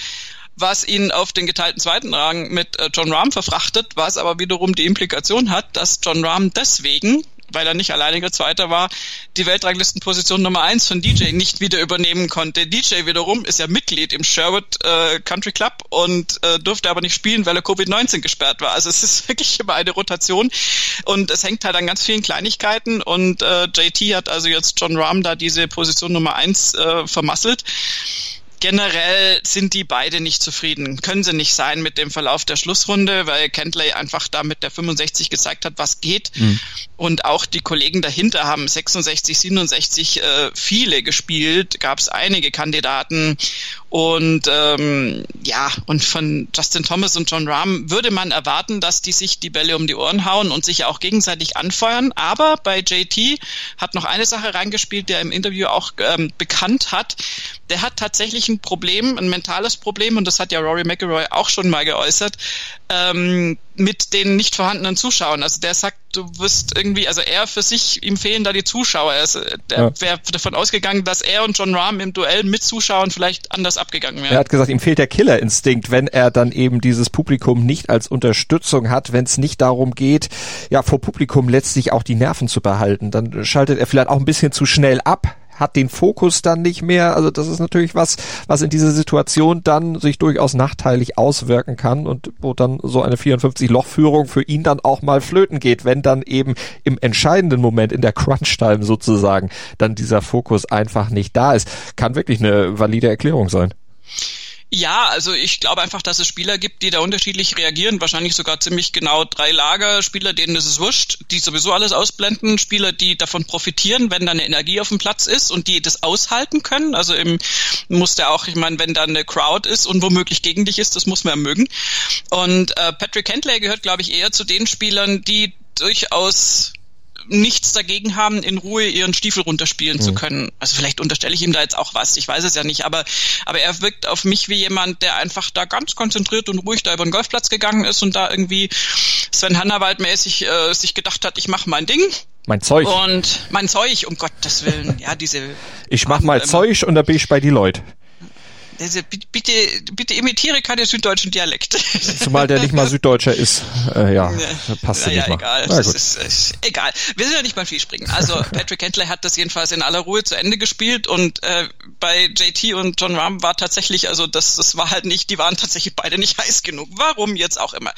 was ihn auf den geteilten zweiten Rang mit äh, John Rahm verfrachtet, was aber wiederum die Implikation hat, dass John Rahm deswegen weil er nicht alleiniger Zweiter war, die Weltranglistenposition Nummer eins von DJ nicht wieder übernehmen konnte. DJ wiederum ist ja Mitglied im Sherwood äh, Country Club und äh, durfte aber nicht spielen, weil er Covid-19 gesperrt war. Also es ist wirklich immer eine Rotation und es hängt halt an ganz vielen Kleinigkeiten und äh, JT hat also jetzt John Rahm da diese Position Nummer eins äh, vermasselt generell sind die beide nicht zufrieden. Können sie nicht sein mit dem Verlauf der Schlussrunde, weil Kentley einfach da mit der 65 gezeigt hat, was geht. Mhm. Und auch die Kollegen dahinter haben 66, 67 äh, viele gespielt, gab es einige Kandidaten. Und ähm, ja, und von Justin Thomas und John Rahm würde man erwarten, dass die sich die Bälle um die Ohren hauen und sich auch gegenseitig anfeuern. Aber bei JT hat noch eine Sache reingespielt, der im Interview auch ähm, bekannt hat. Der hat tatsächlich ein Problem, ein mentales Problem, und das hat ja Rory McIlroy auch schon mal geäußert, ähm, mit den nicht vorhandenen Zuschauern. Also der sagt, du wirst irgendwie, also er für sich, ihm fehlen da die Zuschauer. Er ist, der ja. wäre davon ausgegangen, dass er und John Rahm im Duell mit Zuschauern vielleicht anders abgegangen wären. Er hat gesagt, ihm fehlt der Killerinstinkt, wenn er dann eben dieses Publikum nicht als Unterstützung hat, wenn es nicht darum geht, ja, vor Publikum letztlich auch die Nerven zu behalten. Dann schaltet er vielleicht auch ein bisschen zu schnell ab hat den Fokus dann nicht mehr. Also das ist natürlich was, was in dieser Situation dann sich durchaus nachteilig auswirken kann und wo dann so eine 54-Loch-Führung für ihn dann auch mal flöten geht, wenn dann eben im entscheidenden Moment, in der Crunch-Time sozusagen, dann dieser Fokus einfach nicht da ist. Kann wirklich eine valide Erklärung sein. Ja, also ich glaube einfach, dass es Spieler gibt, die da unterschiedlich reagieren. Wahrscheinlich sogar ziemlich genau drei Lager. Spieler, denen ist es wurscht, die sowieso alles ausblenden. Spieler, die davon profitieren, wenn da eine Energie auf dem Platz ist und die das aushalten können. Also im muss der auch, ich meine, wenn da eine Crowd ist und womöglich gegen dich ist, das muss man ja mögen. Und äh, Patrick Hentley gehört, glaube ich, eher zu den Spielern, die durchaus nichts dagegen haben, in Ruhe ihren Stiefel runterspielen mhm. zu können. Also vielleicht unterstelle ich ihm da jetzt auch was, ich weiß es ja nicht, aber, aber er wirkt auf mich wie jemand, der einfach da ganz konzentriert und ruhig da über den Golfplatz gegangen ist und da irgendwie Sven Hannawald mäßig äh, sich gedacht hat, ich mache mein Ding. Mein Zeug. Und mein Zeug, um Gottes Willen. Ja, diese. Ich mach mal Zeug und da bin ich bei die Leute. Also bitte, bitte imitiere keine süddeutschen Dialekt. Zumal der nicht mal Süddeutscher ist. Äh, ja, passt ja, ja, nicht mal. egal. Na, ist, ist, egal. Wir sind ja nicht beim Skispringen. Also Patrick Hentley hat das jedenfalls in aller Ruhe zu Ende gespielt und äh, bei JT und John Rahm war tatsächlich, also das, das war halt nicht, die waren tatsächlich beide nicht heiß genug. Warum jetzt auch immer.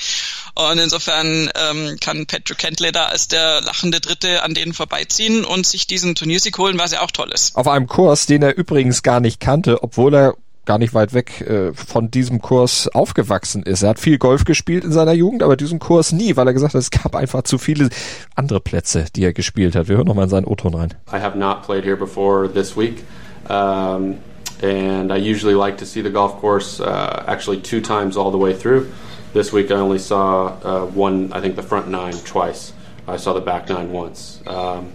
Und insofern ähm, kann Patrick Hentley da als der lachende Dritte an denen vorbeiziehen und sich diesen Turniersieg holen, was ja auch toll ist. Auf einem Kurs, den er übrigens gar nicht kannte, obwohl er gar nicht weit weg äh, von diesem Kurs aufgewachsen ist. Er hat viel Golf gespielt in seiner Jugend, aber diesen Kurs nie, weil er gesagt hat, es gab einfach zu viele andere Plätze, die er gespielt hat. Wir hören nochmal in seinen O-Ton rein. I have not played here before this week. Um, and I usually like to see the golf course uh, actually two times all the way through. This week I only saw uh, one, I think the front nine twice. I saw the back nine once. Um,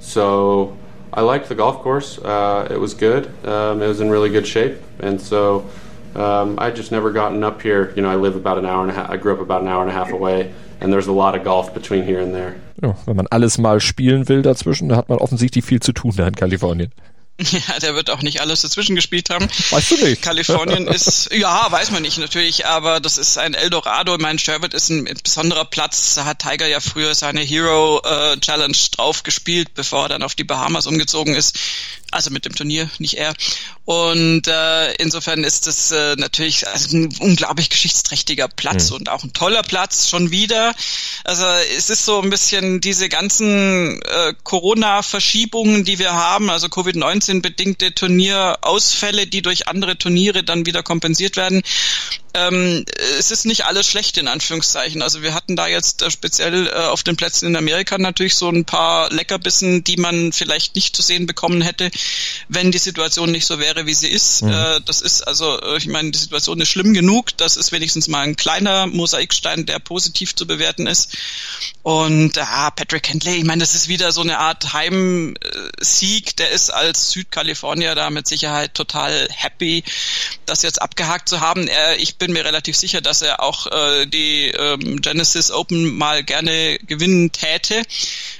so I liked the golf course. Uh, it was good. Um, it was in really good shape, and so um, I just never gotten up here. You know, I live about an hour and a half. I grew up about an hour and a half away, and there's a lot of golf between here and there. Ja, wenn man alles mal spielen will dazwischen, da hat man offensichtlich viel zu tun da in Kalifornien. Ja, der wird auch nicht alles dazwischen gespielt haben. Weißt du nicht? Kalifornien ist, ja, weiß man nicht natürlich, aber das ist ein Eldorado. Ich meine, Sherwood ist ein besonderer Platz. Da hat Tiger ja früher seine Hero äh, Challenge drauf gespielt, bevor er dann auf die Bahamas umgezogen ist. Also mit dem Turnier, nicht er. Und äh, insofern ist es äh, natürlich also ein unglaublich geschichtsträchtiger Platz mhm. und auch ein toller Platz schon wieder. Also es ist so ein bisschen diese ganzen äh, Corona-Verschiebungen, die wir haben, also Covid-19 bedingte Turnierausfälle, die durch andere Turniere dann wieder kompensiert werden ähm, es ist nicht alles schlecht in Anführungszeichen. Also wir hatten da jetzt äh, speziell äh, auf den Plätzen in Amerika natürlich so ein paar Leckerbissen, die man vielleicht nicht zu sehen bekommen hätte, wenn die Situation nicht so wäre, wie sie ist. Mhm. Äh, das ist also, äh, ich meine, die Situation ist schlimm genug. Das ist wenigstens mal ein kleiner Mosaikstein, der positiv zu bewerten ist. Und ah, Patrick Henley, ich meine, das ist wieder so eine Art Heimsieg. Der ist als Südkalifornier da mit Sicherheit total happy, das jetzt abgehakt zu haben. Er, ich bin mir relativ sicher, dass er auch äh, die ähm, Genesis Open mal gerne gewinnen täte.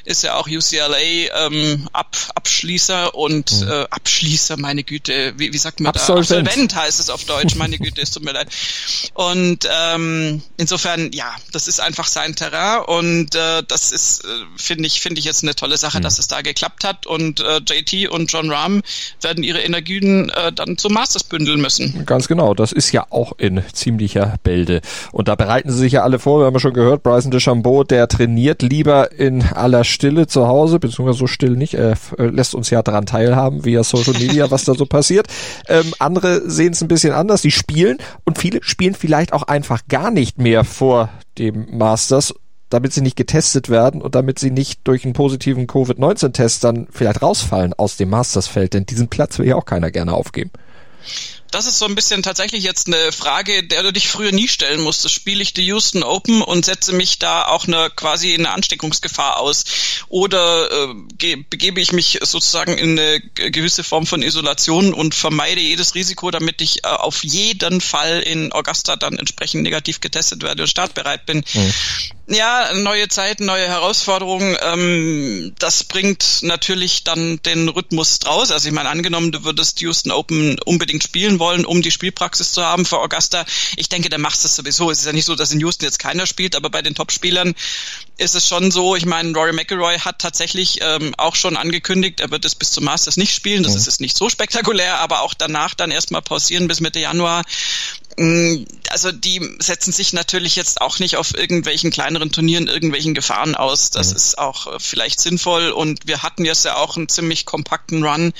Ist ja auch UCLA ähm, Ab Abschließer und mhm. äh, Abschließer, meine Güte, wie, wie sagt man Absolvent. da? Absolvent heißt es auf Deutsch, meine Güte, es tut mir leid. Und ähm, insofern, ja, das ist einfach sein Terrain und äh, das ist, äh, finde ich, finde ich jetzt eine tolle Sache, mhm. dass es da geklappt hat und äh, JT und John Rahm werden ihre Energien äh, dann zum Masters bündeln müssen. Ganz genau, das ist ja auch in ziemlicher Bälde. Und da bereiten sie sich ja alle vor, wir haben ja schon gehört, Bryson DeChambeau, der trainiert lieber in aller Stille zu Hause, beziehungsweise so still nicht, er äh, lässt uns ja daran teilhaben via Social Media, was da so passiert. Ähm, andere sehen es ein bisschen anders, die spielen und viele spielen vielleicht auch einfach gar nicht mehr vor dem Masters damit sie nicht getestet werden und damit sie nicht durch einen positiven Covid-19-Test dann vielleicht rausfallen aus dem Mastersfeld, denn diesen Platz will ja auch keiner gerne aufgeben das ist so ein bisschen tatsächlich jetzt eine Frage, der du dich früher nie stellen musstest. Spiele ich die Houston Open und setze mich da auch eine quasi in eine Ansteckungsgefahr aus? Oder äh, begebe ich mich sozusagen in eine gewisse Form von Isolation und vermeide jedes Risiko, damit ich äh, auf jeden Fall in Augusta dann entsprechend negativ getestet werde und startbereit bin? Mhm. Ja, neue Zeiten, neue Herausforderungen. Ähm, das bringt natürlich dann den Rhythmus draus. Also ich meine, angenommen, du würdest Houston Open unbedingt spielen wollen, um die Spielpraxis zu haben für Augusta. Ich denke, der machst das sowieso. Es ist ja nicht so, dass in Houston jetzt keiner spielt, aber bei den Topspielern ist es schon so. Ich meine, Rory McIlroy hat tatsächlich ähm, auch schon angekündigt, er wird es bis zum Masters nicht spielen. Das mhm. ist jetzt nicht so spektakulär, aber auch danach dann erstmal pausieren bis Mitte Januar. Mm, also die setzen sich natürlich jetzt auch nicht auf irgendwelchen kleineren Turnieren irgendwelchen Gefahren aus. Das mhm. ist auch äh, vielleicht sinnvoll und wir hatten jetzt ja auch einen ziemlich kompakten Run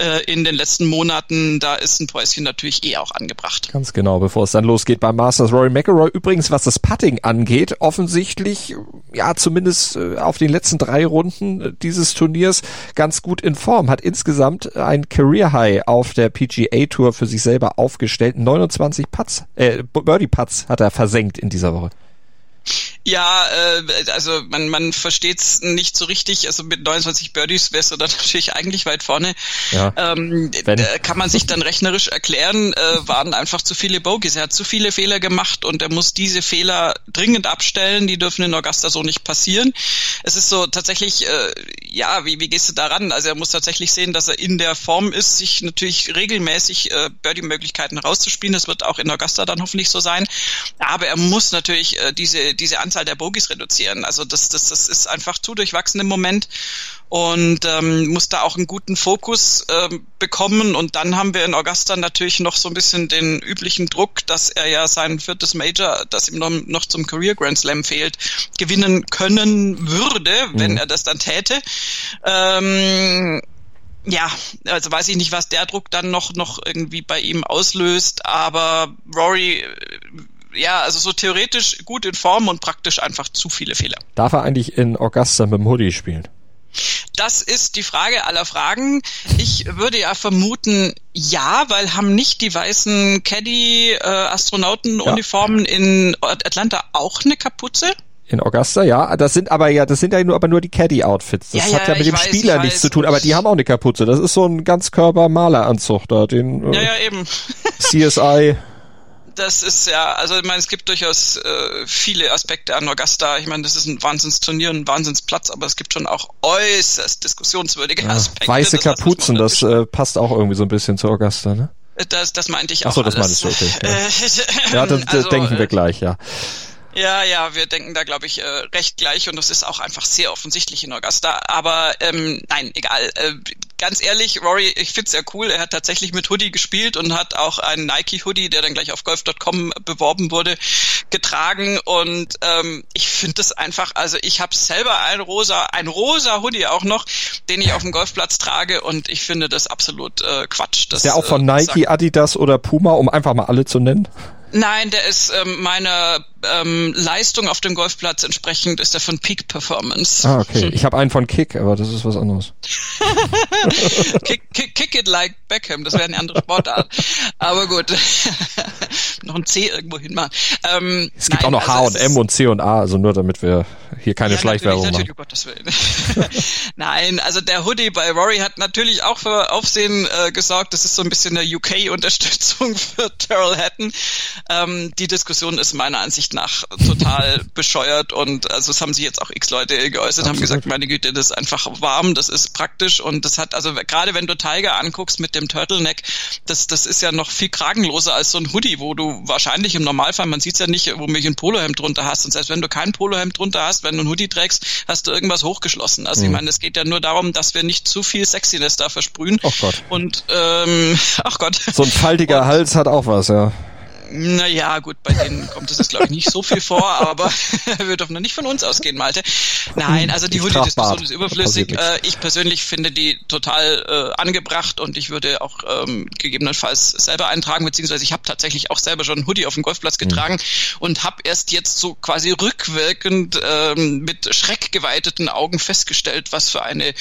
äh, in den letzten Monaten. Da ist ein Päuschen natürlich eh auch angebracht. Ganz genau, bevor es dann losgeht beim Masters. Rory McIlroy übrigens, was das Putting angeht, offensichtlich, ja, zumindest äh, auf den letzten drei Runden dieses Turniers ganz gut in Form. Hat insgesamt ein Career High auf der PGA Tour für sich selber aufgestellt. 29 Putts, äh, Birdie Putts hat er versenkt in dieser Woche. Ja, äh, also man, man versteht es nicht so richtig. Also mit 29 Birdies wärst du dann natürlich eigentlich weit vorne. Ja, ähm, äh, kann man sich dann rechnerisch erklären, äh, waren einfach zu viele Bogies. Er hat zu viele Fehler gemacht und er muss diese Fehler dringend abstellen. Die dürfen in Augusta so nicht passieren. Es ist so tatsächlich, äh, ja, wie, wie gehst du daran? Also er muss tatsächlich sehen, dass er in der Form ist, sich natürlich regelmäßig äh, Birdie-Möglichkeiten rauszuspielen. Das wird auch in Augusta dann hoffentlich so sein. Aber er muss natürlich äh, diese, diese Anzahl der Bogies reduzieren. Also das, das, das ist einfach zu durchwachsen im Moment und ähm, muss da auch einen guten Fokus ähm, bekommen. Und dann haben wir in Augusta natürlich noch so ein bisschen den üblichen Druck, dass er ja sein viertes Major, das ihm noch, noch zum Career Grand Slam fehlt, gewinnen können würde, wenn mhm. er das dann täte. Ähm, ja, also weiß ich nicht, was der Druck dann noch noch irgendwie bei ihm auslöst, aber Rory ja, also so theoretisch gut in Form und praktisch einfach zu viele Fehler. Darf er eigentlich in Augusta mit dem Hoodie spielen? Das ist die Frage aller Fragen. Ich würde ja vermuten, ja, weil haben nicht die weißen Caddy-Astronautenuniformen äh, in Atlanta auch eine Kapuze? In Augusta, ja. Das sind aber ja, das sind ja nur, aber nur die Caddy-Outfits. Das ja, hat ja, ja mit dem weiß, Spieler nichts zu tun, aber die haben auch eine Kapuze. Das ist so ein Ganzkörper-Maleranzug da, den äh, ja, ja, eben. CSI das ist ja, also ich meine, es gibt durchaus äh, viele Aspekte an Augusta. Ich meine, das ist ein Wahnsinnsturnier, ein Wahnsinnsplatz, aber es gibt schon auch äußerst diskussionswürdige ja, Aspekte. Weiße Kapuzen, das, das äh, passt auch irgendwie so ein bisschen zu Augusta, ne? Das, das meinte ich auch. Ach so, das meintest du, okay. Ja, ja dann also, denken wir gleich, ja. Ja, ja, wir denken da, glaube ich, äh, recht gleich und das ist auch einfach sehr offensichtlich in Augusta. Aber ähm, nein, egal. Äh, ganz ehrlich, Rory, ich find's sehr cool. Er hat tatsächlich mit Hoodie gespielt und hat auch einen Nike-Hoodie, der dann gleich auf golf.com beworben wurde, getragen. Und ähm, ich finde das einfach, also ich habe selber ein rosa, ein rosa Hoodie auch noch, den ich auf dem Golfplatz trage und ich finde das absolut äh, Quatsch. Das, ist der auch von äh, Nike, Adidas oder Puma, um einfach mal alle zu nennen? Nein, der ist ähm, meiner ähm, Leistung auf dem Golfplatz entsprechend ist der von Peak Performance. Ah, okay. Ich habe einen von Kick, aber das ist was anderes. kick, kick, kick it like Beckham, das wäre eine andere Sportart. aber gut. noch ein C irgendwo hinmachen. Ähm, es gibt nein, auch noch H also und M und C und A, also nur damit wir hier keine ja, Schleichwerbung natürlich, machen. Natürlich, um Gottes Willen. nein, also der Hoodie bei Rory hat natürlich auch für Aufsehen äh, gesorgt. Das ist so ein bisschen eine UK-Unterstützung für Terrell Hatton. Ähm, die Diskussion ist meiner Ansicht nach total bescheuert und also es haben sich jetzt auch x Leute geäußert, Absolut. haben gesagt, meine Güte, das ist einfach warm, das ist praktisch und das hat, also gerade wenn du Tiger anguckst mit dem Turtleneck, das, das ist ja noch viel kragenloser als so ein Hoodie, wo du wahrscheinlich im Normalfall, man sieht's ja nicht, wo mich ein Polohemd drunter hast und selbst wenn du kein Polohemd drunter hast, wenn du ein Hoodie trägst, hast du irgendwas hochgeschlossen. Also mhm. ich meine, es geht ja nur darum, dass wir nicht zu viel Sexiness da versprühen. Oh Gott. Und ähm, ach Gott. So ein faltiger und, Hals hat auch was, ja. Naja, gut, bei denen kommt es glaube ich, nicht so viel vor, aber wir dürfen noch nicht von uns ausgehen, Malte. Nein, also die Hoodie-Diskussion ist überflüssig. Äh, ich persönlich finde die total äh, angebracht und ich würde auch ähm, gegebenenfalls selber eintragen, beziehungsweise ich habe tatsächlich auch selber schon einen Hoodie auf dem Golfplatz getragen mhm. und habe erst jetzt so quasi rückwirkend ähm, mit schreckgeweiteten Augen festgestellt, was für eine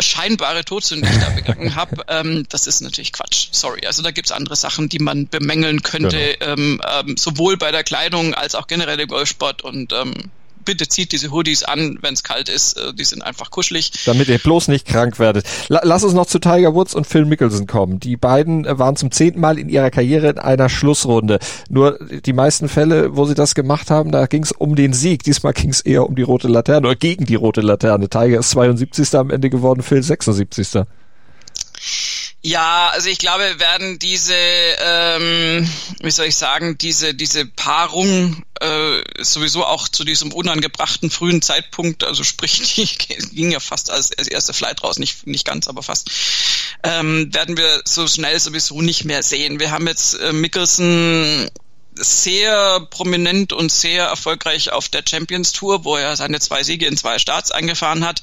scheinbare Todsünde ich da begangen habe. Ähm, das ist natürlich Quatsch. Sorry. Also da gibt's andere Sachen, die man bemängeln könnte. Genau ähm, ähm, sowohl bei der Kleidung als auch generell im Golfsport und ähm, bitte zieht diese Hoodies an, wenn es kalt ist. Äh, die sind einfach kuschelig. Damit ihr bloß nicht krank werdet. La lass uns noch zu Tiger Woods und Phil Mickelson kommen. Die beiden äh, waren zum zehnten Mal in ihrer Karriere in einer Schlussrunde. Nur die meisten Fälle, wo sie das gemacht haben, da ging es um den Sieg. Diesmal ging es eher um die rote Laterne oder gegen die rote Laterne. Tiger ist 72. am Ende geworden, Phil 76. Ja, also ich glaube, werden diese, ähm, wie soll ich sagen, diese diese Paarung äh, sowieso auch zu diesem unangebrachten frühen Zeitpunkt, also sprich, die ging ja fast als, als erste Flight raus, nicht nicht ganz, aber fast, ähm, werden wir so schnell sowieso nicht mehr sehen. Wir haben jetzt äh, Mickelson sehr prominent und sehr erfolgreich auf der Champions Tour, wo er seine zwei Siege in zwei Starts eingefahren hat.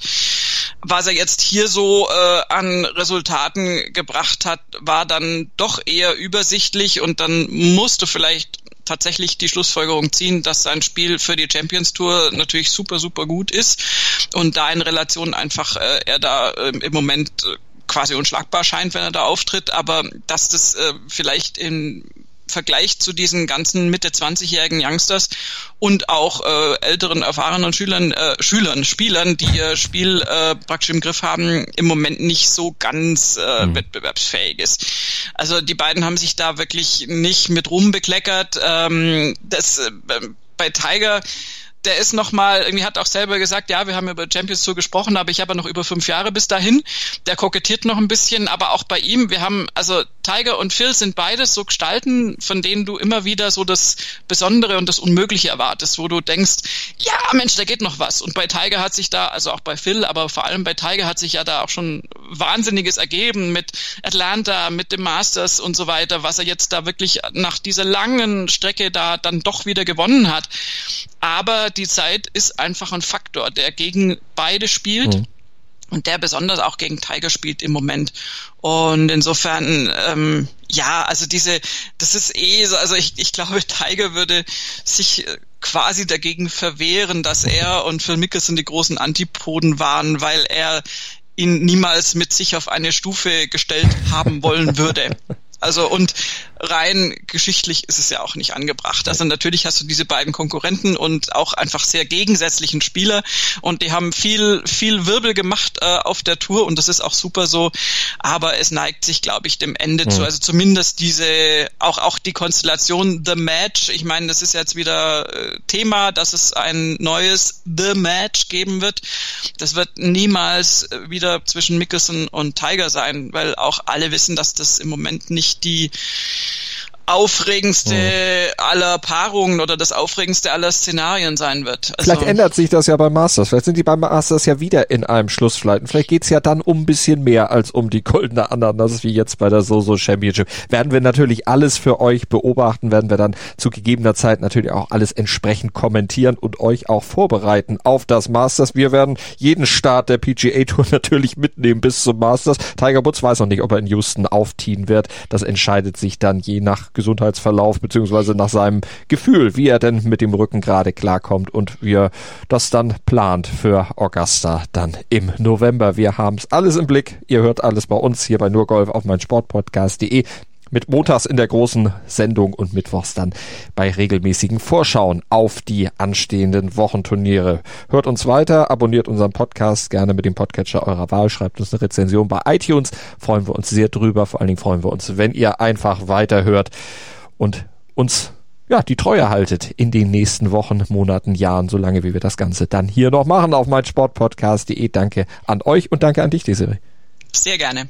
Was er jetzt hier so äh, an Resultaten gebracht hat, war dann doch eher übersichtlich und dann musst du vielleicht tatsächlich die Schlussfolgerung ziehen, dass sein Spiel für die Champions Tour natürlich super, super gut ist und da in Relation einfach äh, er da äh, im Moment äh, quasi unschlagbar scheint, wenn er da auftritt, aber dass das äh, vielleicht in Vergleich zu diesen ganzen Mitte 20-jährigen Youngsters und auch äh, älteren, erfahrenen Schülern, äh, Schülern, Spielern, die ihr Spiel äh, praktisch im Griff haben, im Moment nicht so ganz äh, mhm. wettbewerbsfähig ist. Also die beiden haben sich da wirklich nicht mit Ruhm bekleckert. Ähm, das äh, bei Tiger der ist noch mal, irgendwie hat auch selber gesagt, ja, wir haben über Champions Tour gesprochen, aber ich habe noch über fünf Jahre bis dahin. Der kokettiert noch ein bisschen, aber auch bei ihm, wir haben, also Tiger und Phil sind beides so Gestalten, von denen du immer wieder so das Besondere und das Unmögliche erwartest, wo du denkst, ja, Mensch, da geht noch was. Und bei Tiger hat sich da, also auch bei Phil, aber vor allem bei Tiger hat sich ja da auch schon Wahnsinniges ergeben mit Atlanta, mit dem Masters und so weiter, was er jetzt da wirklich nach dieser langen Strecke da dann doch wieder gewonnen hat. Aber die Zeit ist einfach ein Faktor, der gegen beide spielt. Mhm. Und der besonders auch gegen Tiger spielt im Moment. Und insofern, ähm, ja, also diese, das ist eh so, also ich, ich glaube, Tiger würde sich äh, quasi dagegen verwehren, dass er und Phil Mickelson die großen Antipoden waren, weil er ihn niemals mit sich auf eine Stufe gestellt haben wollen würde. Also und rein geschichtlich ist es ja auch nicht angebracht. Also natürlich hast du diese beiden Konkurrenten und auch einfach sehr gegensätzlichen Spieler und die haben viel, viel Wirbel gemacht äh, auf der Tour und das ist auch super so. Aber es neigt sich, glaube ich, dem Ende mhm. zu. Also zumindest diese, auch, auch die Konstellation The Match. Ich meine, das ist jetzt wieder äh, Thema, dass es ein neues The Match geben wird. Das wird niemals äh, wieder zwischen Mickelson und Tiger sein, weil auch alle wissen, dass das im Moment nicht die aufregendste mhm. aller Paarungen oder das aufregendste aller Szenarien sein wird. Also Vielleicht ändert sich das ja beim Masters. Vielleicht sind die beim Masters ja wieder in einem Schlussflight. Vielleicht geht's ja dann um ein bisschen mehr als um die goldene Ananas, wie jetzt bei der So-So Championship. Werden wir natürlich alles für euch beobachten, werden wir dann zu gegebener Zeit natürlich auch alles entsprechend kommentieren und euch auch vorbereiten auf das Masters. Wir werden jeden Start der PGA Tour natürlich mitnehmen bis zum Masters. Tiger Woods weiß noch nicht, ob er in Houston aufziehen wird. Das entscheidet sich dann je nach Gesundheitsverlauf beziehungsweise nach seinem Gefühl, wie er denn mit dem Rücken gerade klarkommt und wie er das dann plant für Augusta dann im November. Wir haben es alles im Blick. Ihr hört alles bei uns hier bei Nurgolf auf mein Sportpodcast.de mit montags in der großen Sendung und mittwochs dann bei regelmäßigen Vorschauen auf die anstehenden Wochenturniere. Hört uns weiter, abonniert unseren Podcast gerne mit dem Podcatcher eurer Wahl, schreibt uns eine Rezension bei iTunes, freuen wir uns sehr drüber. Vor allen Dingen freuen wir uns, wenn ihr einfach weiterhört und uns ja, die Treue haltet in den nächsten Wochen, Monaten, Jahren, solange wie wir das Ganze dann hier noch machen auf meinsportpodcast.de. Danke an euch und danke an dich, Desiree. Sehr gerne.